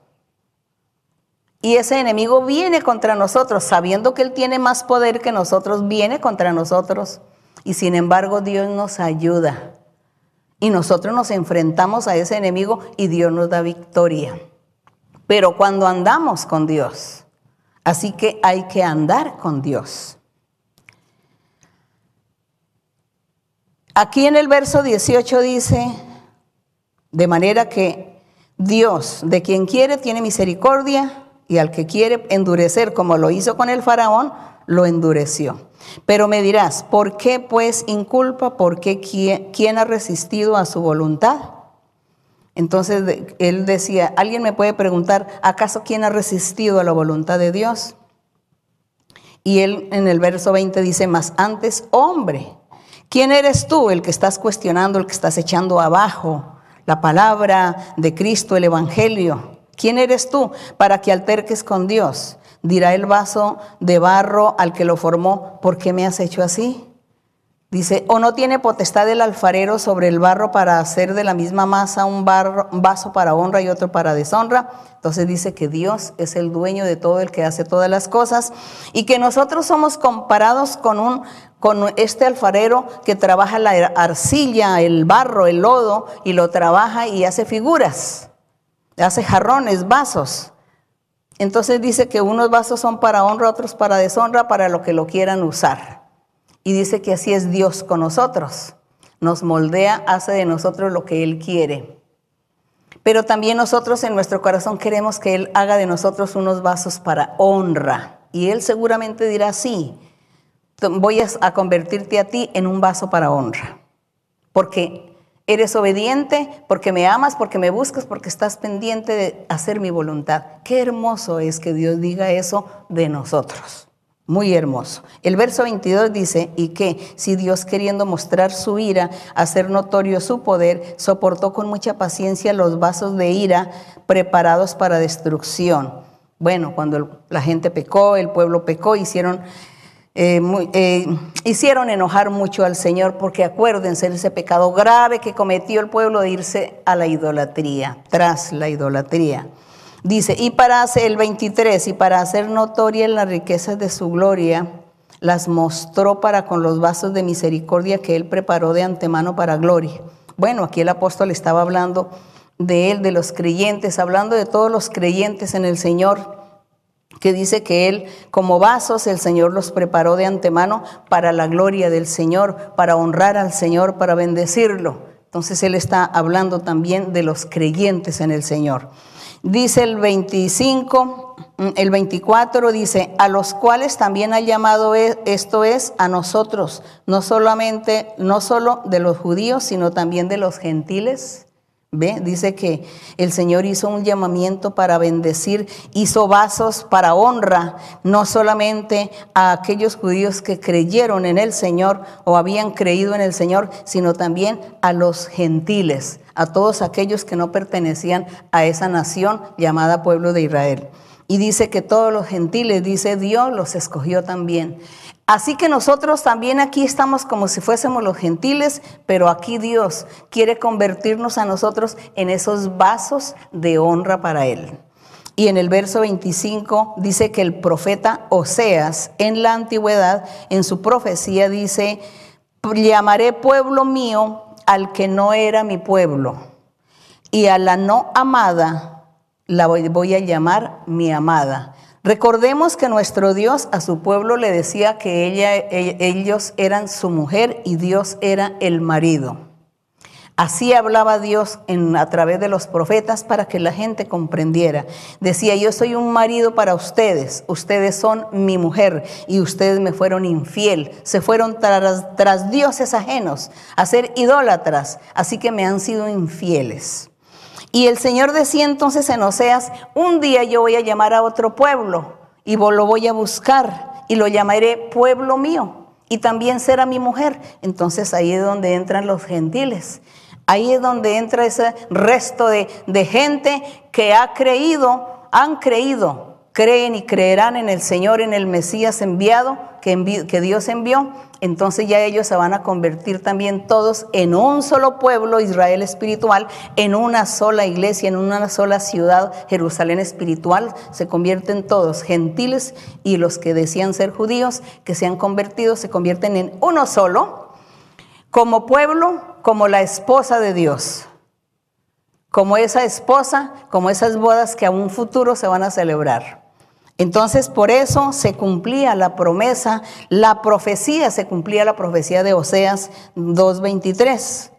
Y ese enemigo viene contra nosotros, sabiendo que Él tiene más poder que nosotros, viene contra nosotros. Y sin embargo Dios nos ayuda. Y nosotros nos enfrentamos a ese enemigo y Dios nos da victoria. Pero cuando andamos con Dios, así que hay que andar con Dios. Aquí en el verso 18 dice, de manera que Dios, de quien quiere, tiene misericordia y al que quiere endurecer, como lo hizo con el faraón, lo endureció. Pero me dirás, ¿por qué pues inculpa? ¿Por qué quién, ha resistido a su voluntad? Entonces él decía, alguien me puede preguntar, ¿acaso quién ha resistido a la voluntad de Dios? Y él en el verso 20 dice, más antes, hombre, ¿quién eres tú el que estás cuestionando, el que estás echando abajo la palabra de Cristo, el Evangelio? ¿Quién eres tú para que alterques con Dios? Dirá el vaso de barro al que lo formó, ¿por qué me has hecho así? Dice, o no tiene potestad el alfarero sobre el barro para hacer de la misma masa un, vaso para honra y otro para deshonra. Entonces dice que Dios es el dueño de todo, el que hace todas las cosas, y que nosotros somos comparados con, un, con este alfarero que trabaja la arcilla, el barro, el lodo, y lo trabaja y hace figuras, hace jarrones, vasos. Entonces dice que unos vasos son para honra, otros para deshonra, para lo que lo quieran usar. Y dice que así es Dios con nosotros. Nos moldea, hace de nosotros lo que Él quiere. Pero también nosotros en nuestro corazón queremos que Él haga de nosotros unos vasos para honra. Y Él seguramente dirá, sí, voy a convertirte a ti en un vaso para honra. Porque eres obediente, porque me amas, porque me buscas, porque estás pendiente de hacer mi voluntad. Qué hermoso es que Dios diga eso de nosotros. Muy hermoso. El verso 22 dice, y que si Dios queriendo mostrar su ira, hacer notorio su poder, soportó con mucha paciencia los vasos de ira preparados para destrucción. Bueno, cuando la gente pecó, el pueblo pecó, hicieron, eh, eh, hicieron enojar mucho al Señor, porque acuérdense ese pecado grave que cometió el pueblo de irse a la idolatría, tras la idolatría. Dice, y para hacer el 23, y para hacer notorias las riquezas de su gloria, las mostró para con los vasos de misericordia que él preparó de antemano para gloria. Bueno, aquí el apóstol estaba hablando de él, de los creyentes, hablando de todos los creyentes en el Señor, que dice que él como vasos el Señor los preparó de antemano para la gloria del Señor, para honrar al Señor, para bendecirlo. Entonces él está hablando también de los creyentes en el Señor. Dice el 25, mm, el 24 dice, a los cuales también ha llamado e, esto es a nosotros, no solamente, no solo de los judíos, sino también de los gentiles. ¿Ve? Dice que el Señor hizo un llamamiento para bendecir, hizo vasos para honra, no solamente a aquellos judíos que creyeron en el Señor o habían creído en el Señor, sino también a los gentiles a todos aquellos que no pertenecían a esa nación llamada pueblo de Israel. Y dice que todos los gentiles, dice Dios, los escogió también. Así que nosotros también aquí estamos como si fuésemos los gentiles, pero aquí Dios quiere convertirnos a nosotros en esos vasos de honra para Él. Y en el verso 25 dice que el profeta Oseas en la antigüedad, en su profecía dice, llamaré pueblo mío al que no era mi pueblo y a la no amada la voy, a llamar mi amada. Recordemos que nuestro Dios a su pueblo le decía que ella, e, ellos eran su mujer y Dios era el marido. Así hablaba Dios a través de los profetas para que la gente comprendiera. Decía, yo soy un marido para ustedes, ustedes son mi mujer y ustedes me fueron infiel, se fueron tras dioses ajenos a ser idólatras, así que me han sido infieles. Y el Señor decía entonces en Oseas, un día yo voy a llamar a otro pueblo y lo voy a buscar y lo llamaré pueblo mío y también será mi mujer. Entonces ahí es donde entran los gentiles. Ahí es donde entra ese resto de, gente que ha creído, han creído, creen y creerán en el Señor, en el Mesías enviado, que, Dios envió. Entonces ya ellos se van a convertir también todos en un solo pueblo, Israel espiritual, en una sola iglesia, en una sola ciudad, Jerusalén espiritual. Se convierten todos, gentiles y los que decían ser judíos, que se han convertido, se convierten en uno solo, como pueblo como la esposa de Dios, como esa esposa, como esas bodas que a un futuro se van a celebrar. Entonces, por eso se cumplía la promesa, la profecía, se cumplía la profecía de Oseas 2.23.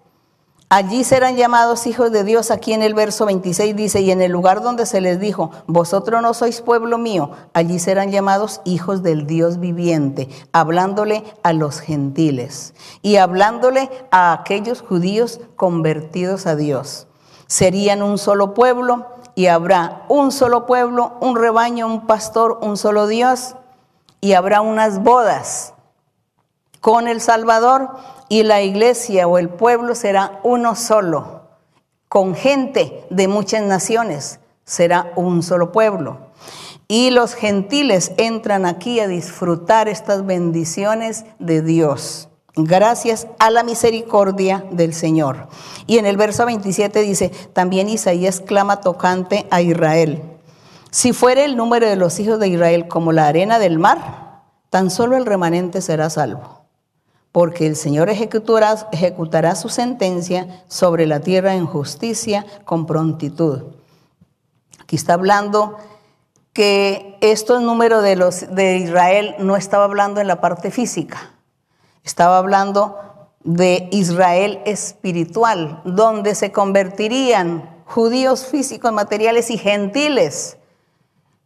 Allí serán llamados hijos de Dios. Aquí en el verso 26 dice, y en el lugar donde se les dijo, vosotros no sois pueblo mío, allí serán llamados hijos del Dios viviente, hablándole a los gentiles y hablándole a aquellos judíos convertidos a Dios. Serían un solo pueblo y habrá un solo pueblo, un rebaño, un pastor, un solo Dios y habrá unas bodas con el Salvador y la iglesia o el pueblo será uno solo, con gente de muchas naciones, será un solo pueblo. Y los gentiles entran aquí a disfrutar estas bendiciones de Dios. Gracias a la misericordia del Señor. Y en el verso 27 dice, también Isaías clama tocante a Israel. Si fuere el número de los hijos de Israel como la arena del mar, tan solo el remanente será salvo. Porque el Señor ejecutará, ejecutará su sentencia sobre la tierra en justicia con prontitud. Aquí está hablando que esto número de los de Israel no estaba hablando en la parte física, estaba hablando de Israel espiritual, donde se convertirían judíos físicos, materiales y gentiles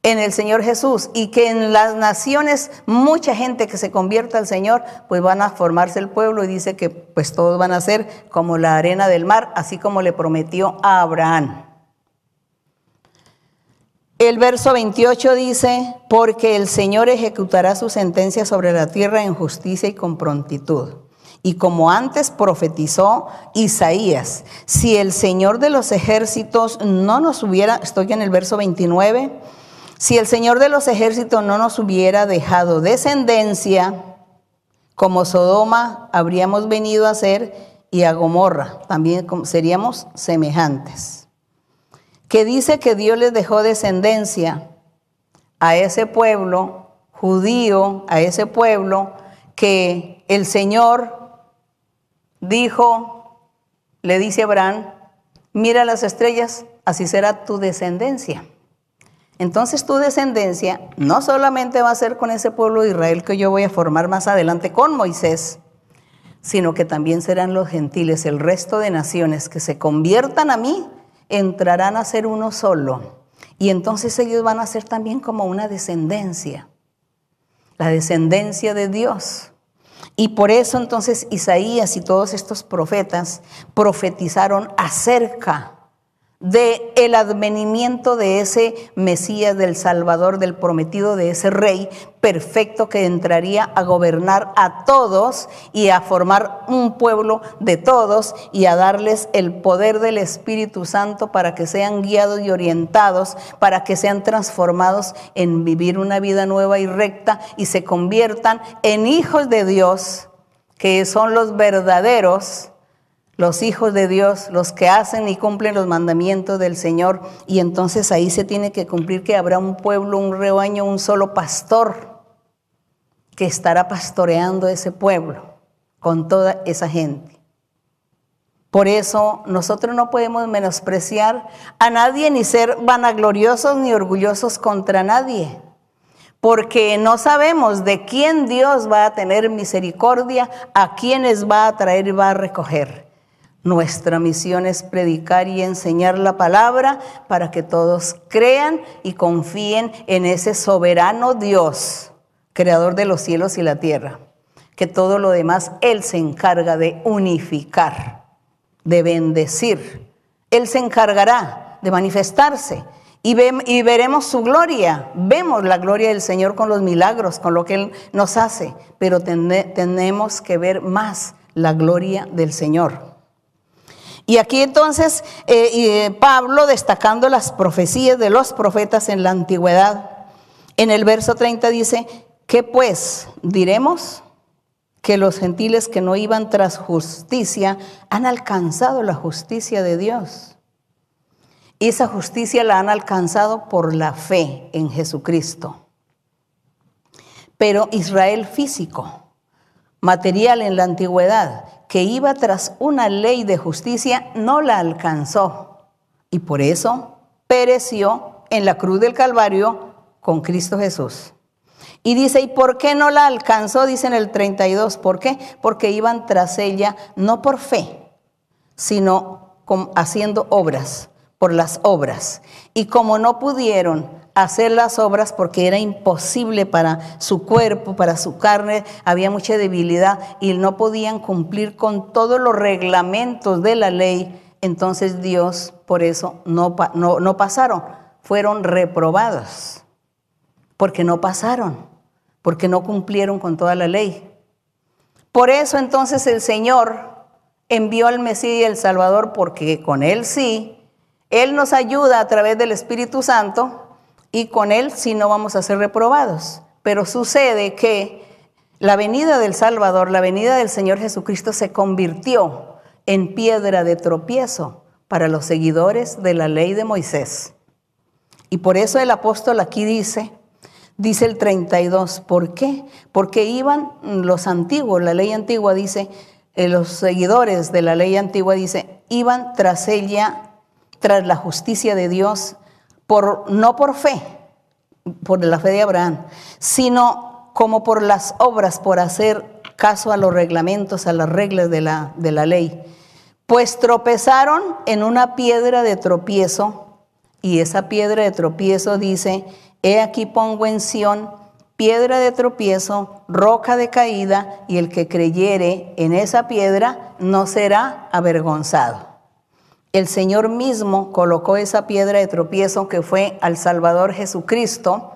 en el Señor Jesús y que en las naciones mucha gente que se convierta al Señor, pues van a formarse el pueblo y dice que pues todos van a ser como la arena del mar, así como le prometió a Abraham. El verso 28 dice, porque el Señor ejecutará su sentencia sobre la tierra en justicia y con prontitud. Y como antes profetizó Isaías, si el Señor de los ejércitos no nos hubiera, estoy en el verso 29, si el Señor de los ejércitos no nos hubiera dejado descendencia, como Sodoma habríamos venido a ser y a Gomorra, también seríamos semejantes que dice que Dios les dejó descendencia a ese pueblo judío, a ese pueblo que el Señor dijo, le dice a Abraham, mira las estrellas, así será tu descendencia. Entonces tu descendencia no solamente va a ser con ese pueblo de Israel que yo voy a formar más adelante con Moisés, sino que también serán los gentiles, el resto de naciones que se conviertan a mí entrarán a ser uno solo. Y entonces ellos van a ser también como una descendencia, la descendencia de Dios. Y por eso entonces Isaías y todos estos profetas profetizaron acerca de el advenimiento de ese Mesías, del Salvador, del prometido de ese rey perfecto que entraría a gobernar a todos y a formar un pueblo de todos y a darles el poder del Espíritu Santo para que sean guiados y orientados, para que sean transformados en vivir una vida nueva y recta y se conviertan en hijos de Dios, que son los verdaderos los hijos de Dios, los que hacen y cumplen los mandamientos del Señor. Y entonces ahí se tiene que cumplir que habrá un pueblo, un rebaño, un solo pastor que estará pastoreando ese pueblo con toda esa gente. Por eso nosotros no podemos menospreciar a nadie ni ser vanagloriosos ni orgullosos contra nadie, porque no sabemos de quién Dios va a tener misericordia, a quienes va a traer y va a recoger. Nuestra misión es predicar y enseñar la palabra para que todos crean y confíen en ese soberano Dios, creador de los cielos y la tierra, que todo lo demás Él se encarga de unificar, de bendecir. Él se encargará de manifestarse y, y, veremos su gloria. Vemos la gloria del Señor con los milagros, con lo que Él nos hace, pero tenemos que ver más la gloria del Señor. Y aquí entonces eh, eh, Pablo destacando las profecías de los profetas en la antigüedad. En el verso 30 dice, ¿qué pues diremos? Que los gentiles que no iban tras justicia han alcanzado la justicia de Dios. Y esa justicia la han alcanzado por la fe en Jesucristo. Pero Israel físico, material en la antigüedad, que iba tras una ley de justicia no la alcanzó y por eso pereció en la cruz del Calvario con Cristo Jesús. Y dice, ¿y por qué no la alcanzó? Dice en el 32, ¿por qué? Porque iban tras ella no por fe, sino haciendo obras, por las obras. Y como no pudieron hacer las obras porque era imposible para su cuerpo, para su carne, había mucha debilidad y no podían cumplir con todos los reglamentos de la ley. Entonces Dios por eso no, pasaron, fueron reprobados, porque no pasaron, porque no cumplieron con toda la ley. Por eso entonces el Señor envió al Mesías y el Salvador, porque con Él sí, Él nos ayuda a través del Espíritu Santo y con Él sí no vamos a ser reprobados. Pero sucede que La venida del Salvador, la venida del Señor Jesucristo se convirtió en piedra de tropiezo para los seguidores de la ley de Moisés. Y por eso el apóstol aquí dice, dice el 32, ¿por qué? Porque iban los antiguos, la ley antigua dice, eh, los seguidores de la ley antigua dice, iban tras ella, tras la justicia de Dios, por, no por fe, por la fe de Abraham, sino como por las obras, por hacer caso a los reglamentos, a las reglas de la, de la ley. Pues tropezaron en una piedra de tropiezo, y esa piedra de tropiezo dice, he aquí pongo en Sión piedra de tropiezo, roca de caída, y el que creyere en esa piedra no será avergonzado. El Señor mismo colocó esa piedra de tropiezo que fue al Salvador Jesucristo,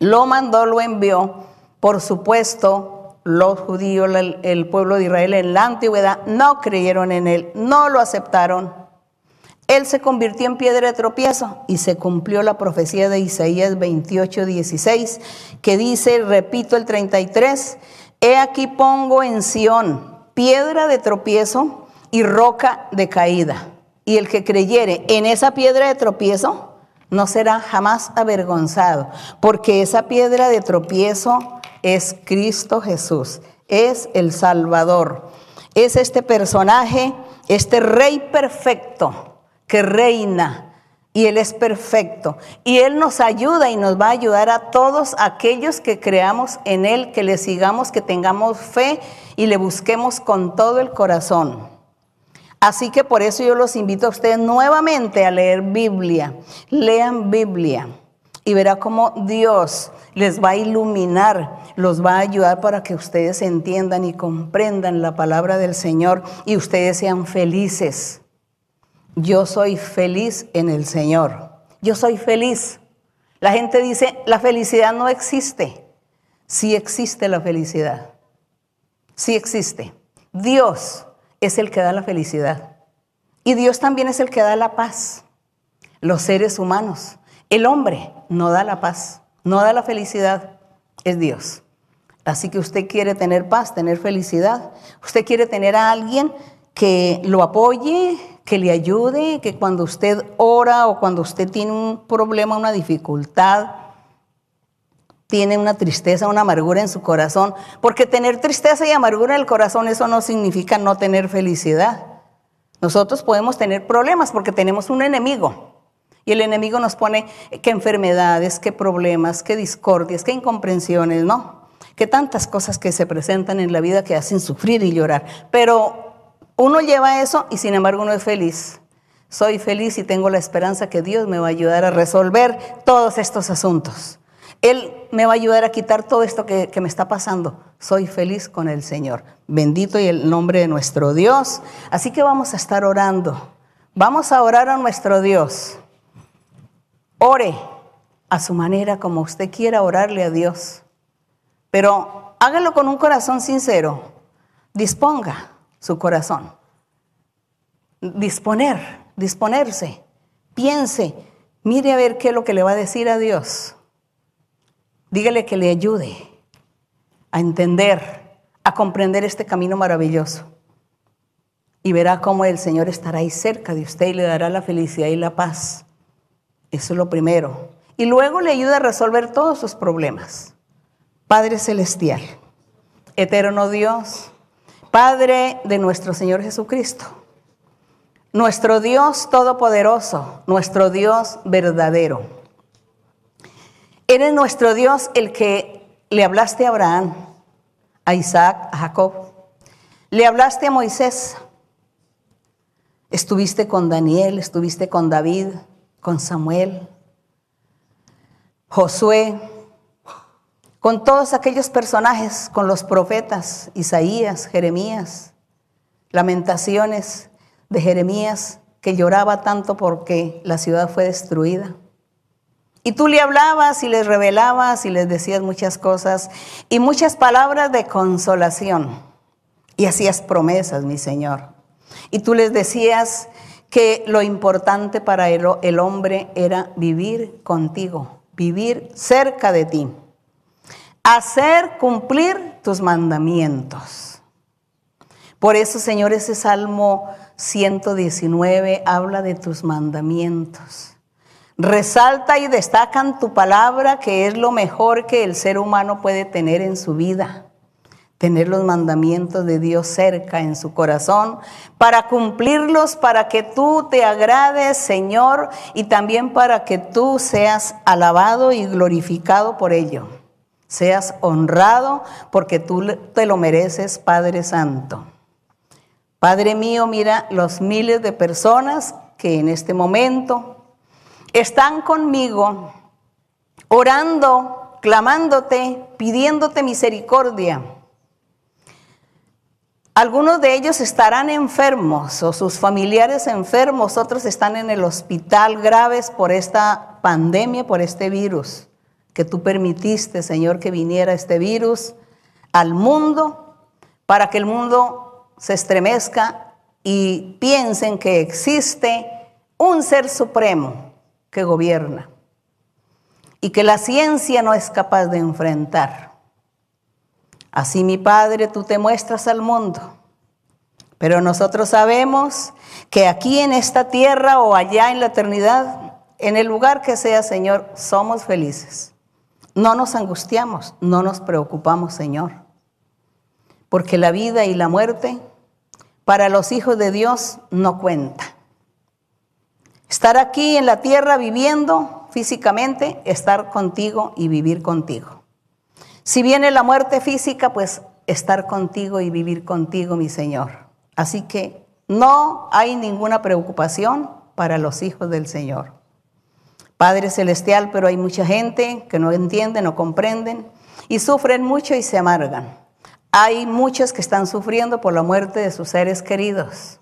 lo mandó, lo envió. Por supuesto, los judíos, el pueblo de Israel en la antigüedad no creyeron en él, no lo aceptaron. Él se convirtió en piedra de tropiezo y se cumplió la profecía de Isaías 28, 16, que dice, repito el 33, he aquí pongo en Sión piedra de tropiezo y roca de caída. Y el que creyere en esa piedra de tropiezo, no será jamás avergonzado, porque esa piedra de tropiezo es Cristo Jesús, es el Salvador, es este personaje, este rey perfecto que reina. Y Él es perfecto. Y Él nos ayuda y nos va a ayudar a todos aquellos que creamos en Él, que le sigamos, que tengamos fe y le busquemos con todo el corazón. Así que por eso yo los invito a ustedes nuevamente a leer Biblia. Lean Biblia y verá cómo Dios les va a iluminar, los va a ayudar para que ustedes entiendan y comprendan la palabra del Señor y ustedes sean felices. Yo soy feliz en el Señor. Yo soy feliz. La gente dice, la felicidad no existe. Sí existe la felicidad. Sí existe. Dios es el que da la felicidad. Y Dios también es el que da la paz. Los seres humanos. El hombre no da la paz, no da la felicidad, es Dios. Así que usted quiere tener paz, tener felicidad. Usted quiere tener a alguien que lo apoye, que le ayude, que cuando usted ora o cuando usted tiene un problema, una dificultad, tiene una tristeza, una amargura en su corazón, porque tener tristeza y amargura en el corazón, eso no significa no tener felicidad. Nosotros podemos tener problemas porque tenemos un enemigo. Y el enemigo nos pone qué enfermedades, qué problemas, qué discordias, qué incomprensiones, ¿no? Que tantas cosas que se presentan en la vida que hacen sufrir y llorar. Pero uno lleva eso y sin embargo uno es feliz. Soy feliz y tengo la esperanza que Dios me va a ayudar a resolver todos estos asuntos. Él me va a ayudar a quitar todo esto que, me está pasando. Soy feliz con el Señor. Bendito y el nombre de nuestro Dios. Así que vamos a estar orando. Vamos a orar a nuestro Dios. Ore a su manera como usted quiera orarle a Dios. Pero hágalo con un corazón sincero. Disponga su corazón. Disponer, disponerse. Piense, mire a ver qué es lo que le va a decir a Dios. Dígale que le ayude a entender, a comprender este camino maravilloso. Y verá cómo el Señor estará ahí cerca de usted y le dará la felicidad y la paz. Eso es lo primero. Y luego le ayuda a resolver todos sus problemas. Padre Celestial, eterno Dios, Padre de nuestro Señor Jesucristo, nuestro Dios todopoderoso, nuestro Dios verdadero. Eres nuestro Dios el que le hablaste a Abraham, a Isaac, a Jacob. Le hablaste a Moisés. Estuviste con Daniel, estuviste con David, con Samuel, Josué, con todos aquellos personajes, con los profetas, Isaías, Jeremías, lamentaciones de Jeremías que lloraba tanto porque la ciudad fue destruida. Y tú le hablabas y les revelabas y les decías muchas cosas y muchas palabras de consolación. Y hacías promesas, mi Señor. Y tú les decías que lo importante para el, el hombre era vivir contigo, vivir cerca de ti. Hacer cumplir tus mandamientos. Por eso, Señor, ese Salmo 119 habla de tus mandamientos. Resalta y destacan tu palabra, que es lo mejor que el ser humano puede tener en su vida. Tener los mandamientos de Dios cerca en su corazón, para cumplirlos, para que tú te agrades, Señor, y también para que tú seas alabado y glorificado por ello. Seas honrado porque tú te lo mereces, Padre Santo. Padre mío, mira los miles de personas que en este momento están conmigo, orando, clamándote, pidiéndote misericordia. Algunos de ellos estarán enfermos o sus familiares enfermos, otros están en el hospital graves por esta pandemia, por este virus, que tú permitiste, Señor, que viniera este virus al mundo para que el mundo se estremezca y piensen que existe un ser supremo que gobierna y que la ciencia no es capaz de enfrentar. Así mi Padre, tú te muestras al mundo, pero nosotros sabemos que aquí en esta tierra o allá en la eternidad, en el lugar que sea, Señor, somos felices. No nos angustiamos, no nos preocupamos, Señor, porque la vida y la muerte para los hijos de Dios no cuenta. Estar aquí en la tierra viviendo físicamente, estar contigo y vivir contigo. Si viene la muerte física, pues estar contigo y vivir contigo, mi Señor. Así que no hay ninguna preocupación para los hijos del Señor. Padre Celestial, pero hay mucha gente que no entiende, no comprenden y sufren mucho y se amargan. Hay muchos que están sufriendo por la muerte de sus seres queridos.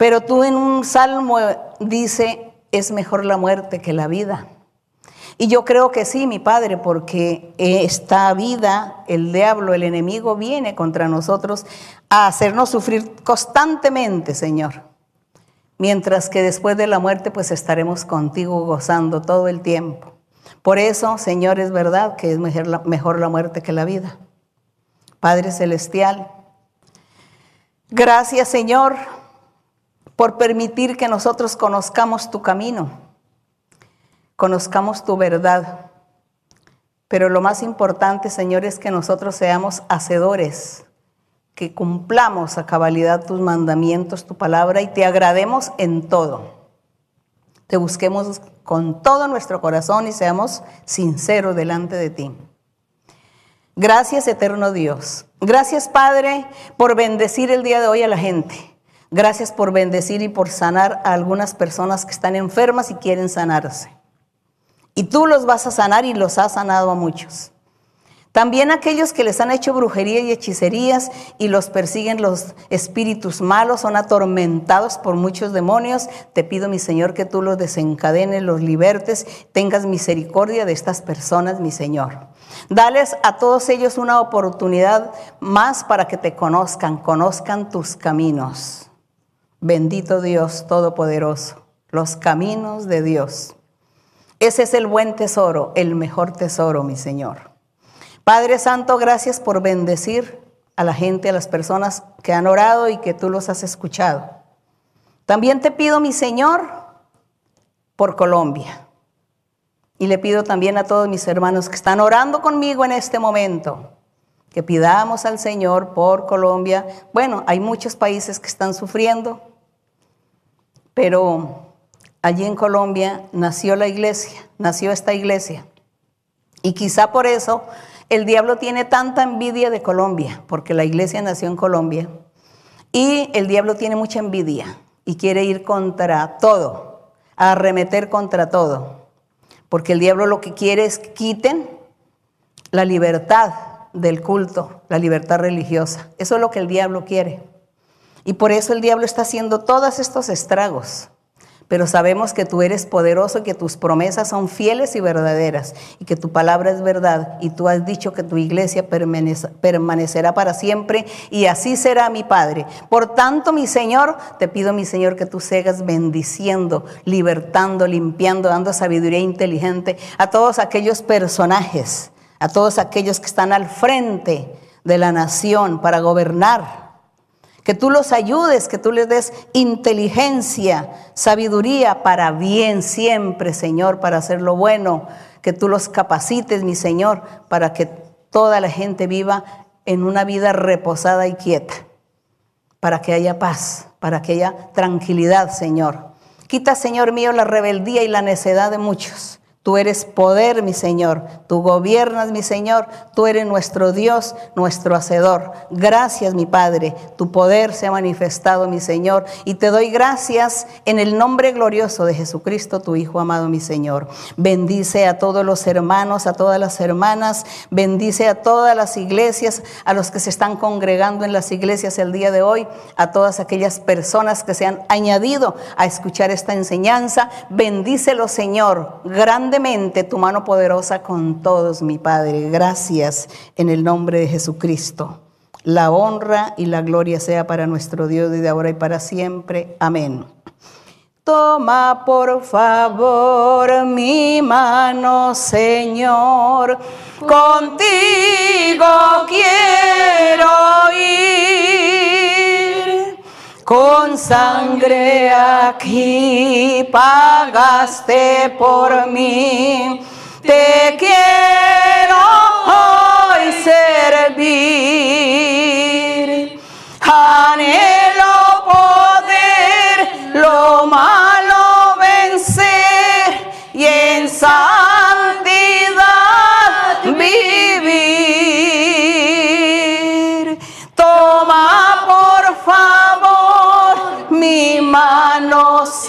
Pero tú en un salmo dice, es mejor la muerte que la vida. Y yo creo que sí, mi Padre, porque esta vida, el diablo, el enemigo, viene contra nosotros a hacernos sufrir constantemente, Señor. Mientras que después de la muerte, pues estaremos contigo gozando todo el tiempo. Por eso, Señor, es verdad que es mejor la, mejor la muerte que la vida. Padre Celestial. Gracias Señor por permitir que nosotros conozcamos tu camino, conozcamos tu verdad. Pero lo más importante, Señor, es que nosotros seamos hacedores, que cumplamos a cabalidad tus mandamientos, tu palabra y te agrademos en todo. Te busquemos con todo nuestro corazón y seamos sinceros delante de ti. Gracias, eterno Dios. Gracias, Padre, por bendecir el día de hoy a la gente. Gracias por bendecir y por sanar a algunas personas que están enfermas y quieren sanarse. Y tú los vas a sanar y los has sanado a muchos. También aquellos que les han hecho brujería y hechicerías y los persiguen los espíritus malos, son atormentados por muchos demonios. Te pido, mi Señor, que tú los desencadenes, los libertes, tengas misericordia de estas personas, mi Señor. Dales a todos ellos una oportunidad más para que te conozcan, conozcan tus caminos. Bendito Dios Todopoderoso, los caminos de Dios. Ese es el buen tesoro, el mejor tesoro, mi Señor. Padre Santo, gracias por bendecir a la gente, a las personas que han orado y que tú los has escuchado. También te pido, mi Señor, por Colombia. Y le pido también a todos mis hermanos que están orando conmigo en este momento, que pidamos al Señor por Colombia. Bueno, hay muchos países que están sufriendo, pero allí en Colombia nació la iglesia, nació esta iglesia. Y quizá por eso el diablo tiene tanta envidia de Colombia, porque la iglesia nació en Colombia, y el diablo tiene mucha envidia y quiere ir contra todo, arremeter contra todo, porque el diablo lo que quiere es que quiten la libertad del culto, la libertad religiosa. Eso es lo que el diablo quiere. Y por eso el diablo está haciendo todos estos estragos pero sabemos que tú eres poderoso que tus promesas son fieles y verdaderas y que tu palabra es verdad y tú has dicho que tu iglesia permanecerá para siempre y así será mi Padre. Por tanto, mi Señor, te pido, mi Señor, que tú sigas bendiciendo, libertando, limpiando, dando sabiduría inteligente a todos aquellos personajes a todos aquellos que están al frente de la nación para gobernar. Que tú los ayudes, que tú les des inteligencia, sabiduría para bien siempre, Señor, para hacer lo bueno. Que tú los capacites, mi Señor, para que toda la gente viva en una vida reposada y quieta. Para que haya paz, para que haya tranquilidad, Señor. Quita, Señor mío, la rebeldía y la necedad de muchos. Tú eres poder, mi Señor. Tú gobiernas, mi Señor. Tú eres nuestro Dios, nuestro Hacedor. Gracias, mi Padre. Tu poder se ha manifestado, mi Señor. Y te doy gracias en el nombre glorioso de Jesucristo, tu Hijo amado, mi Señor. Bendice a todos los hermanos, a todas las hermanas. Bendice a todas las iglesias, a los que se están congregando en las iglesias el día de hoy, a todas aquellas personas que se han añadido a escuchar esta enseñanza. Bendícelo, Señor. Grande tu mano poderosa con todos, mi Padre. Gracias en el nombre de Jesucristo. La honra y la gloria sea para nuestro Dios desde ahora y para siempre. Amén. Toma por favor mi mano, Señor. Contigo quiero ir. Con sangre aquí pagaste por mí. Te quiero hoy servir. Anhelo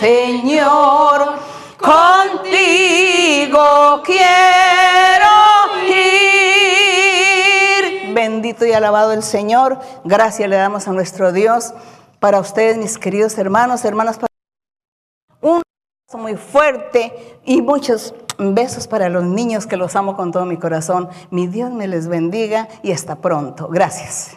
Señor, contigo quiero ir. Bendito y alabado el Señor. Gracias le damos a nuestro Dios. Para ustedes, mis queridos hermanos, hermanas, un abrazo muy fuerte y muchos besos para los niños que los amo con todo mi corazón. Mi Dios me les bendiga y hasta pronto. Gracias.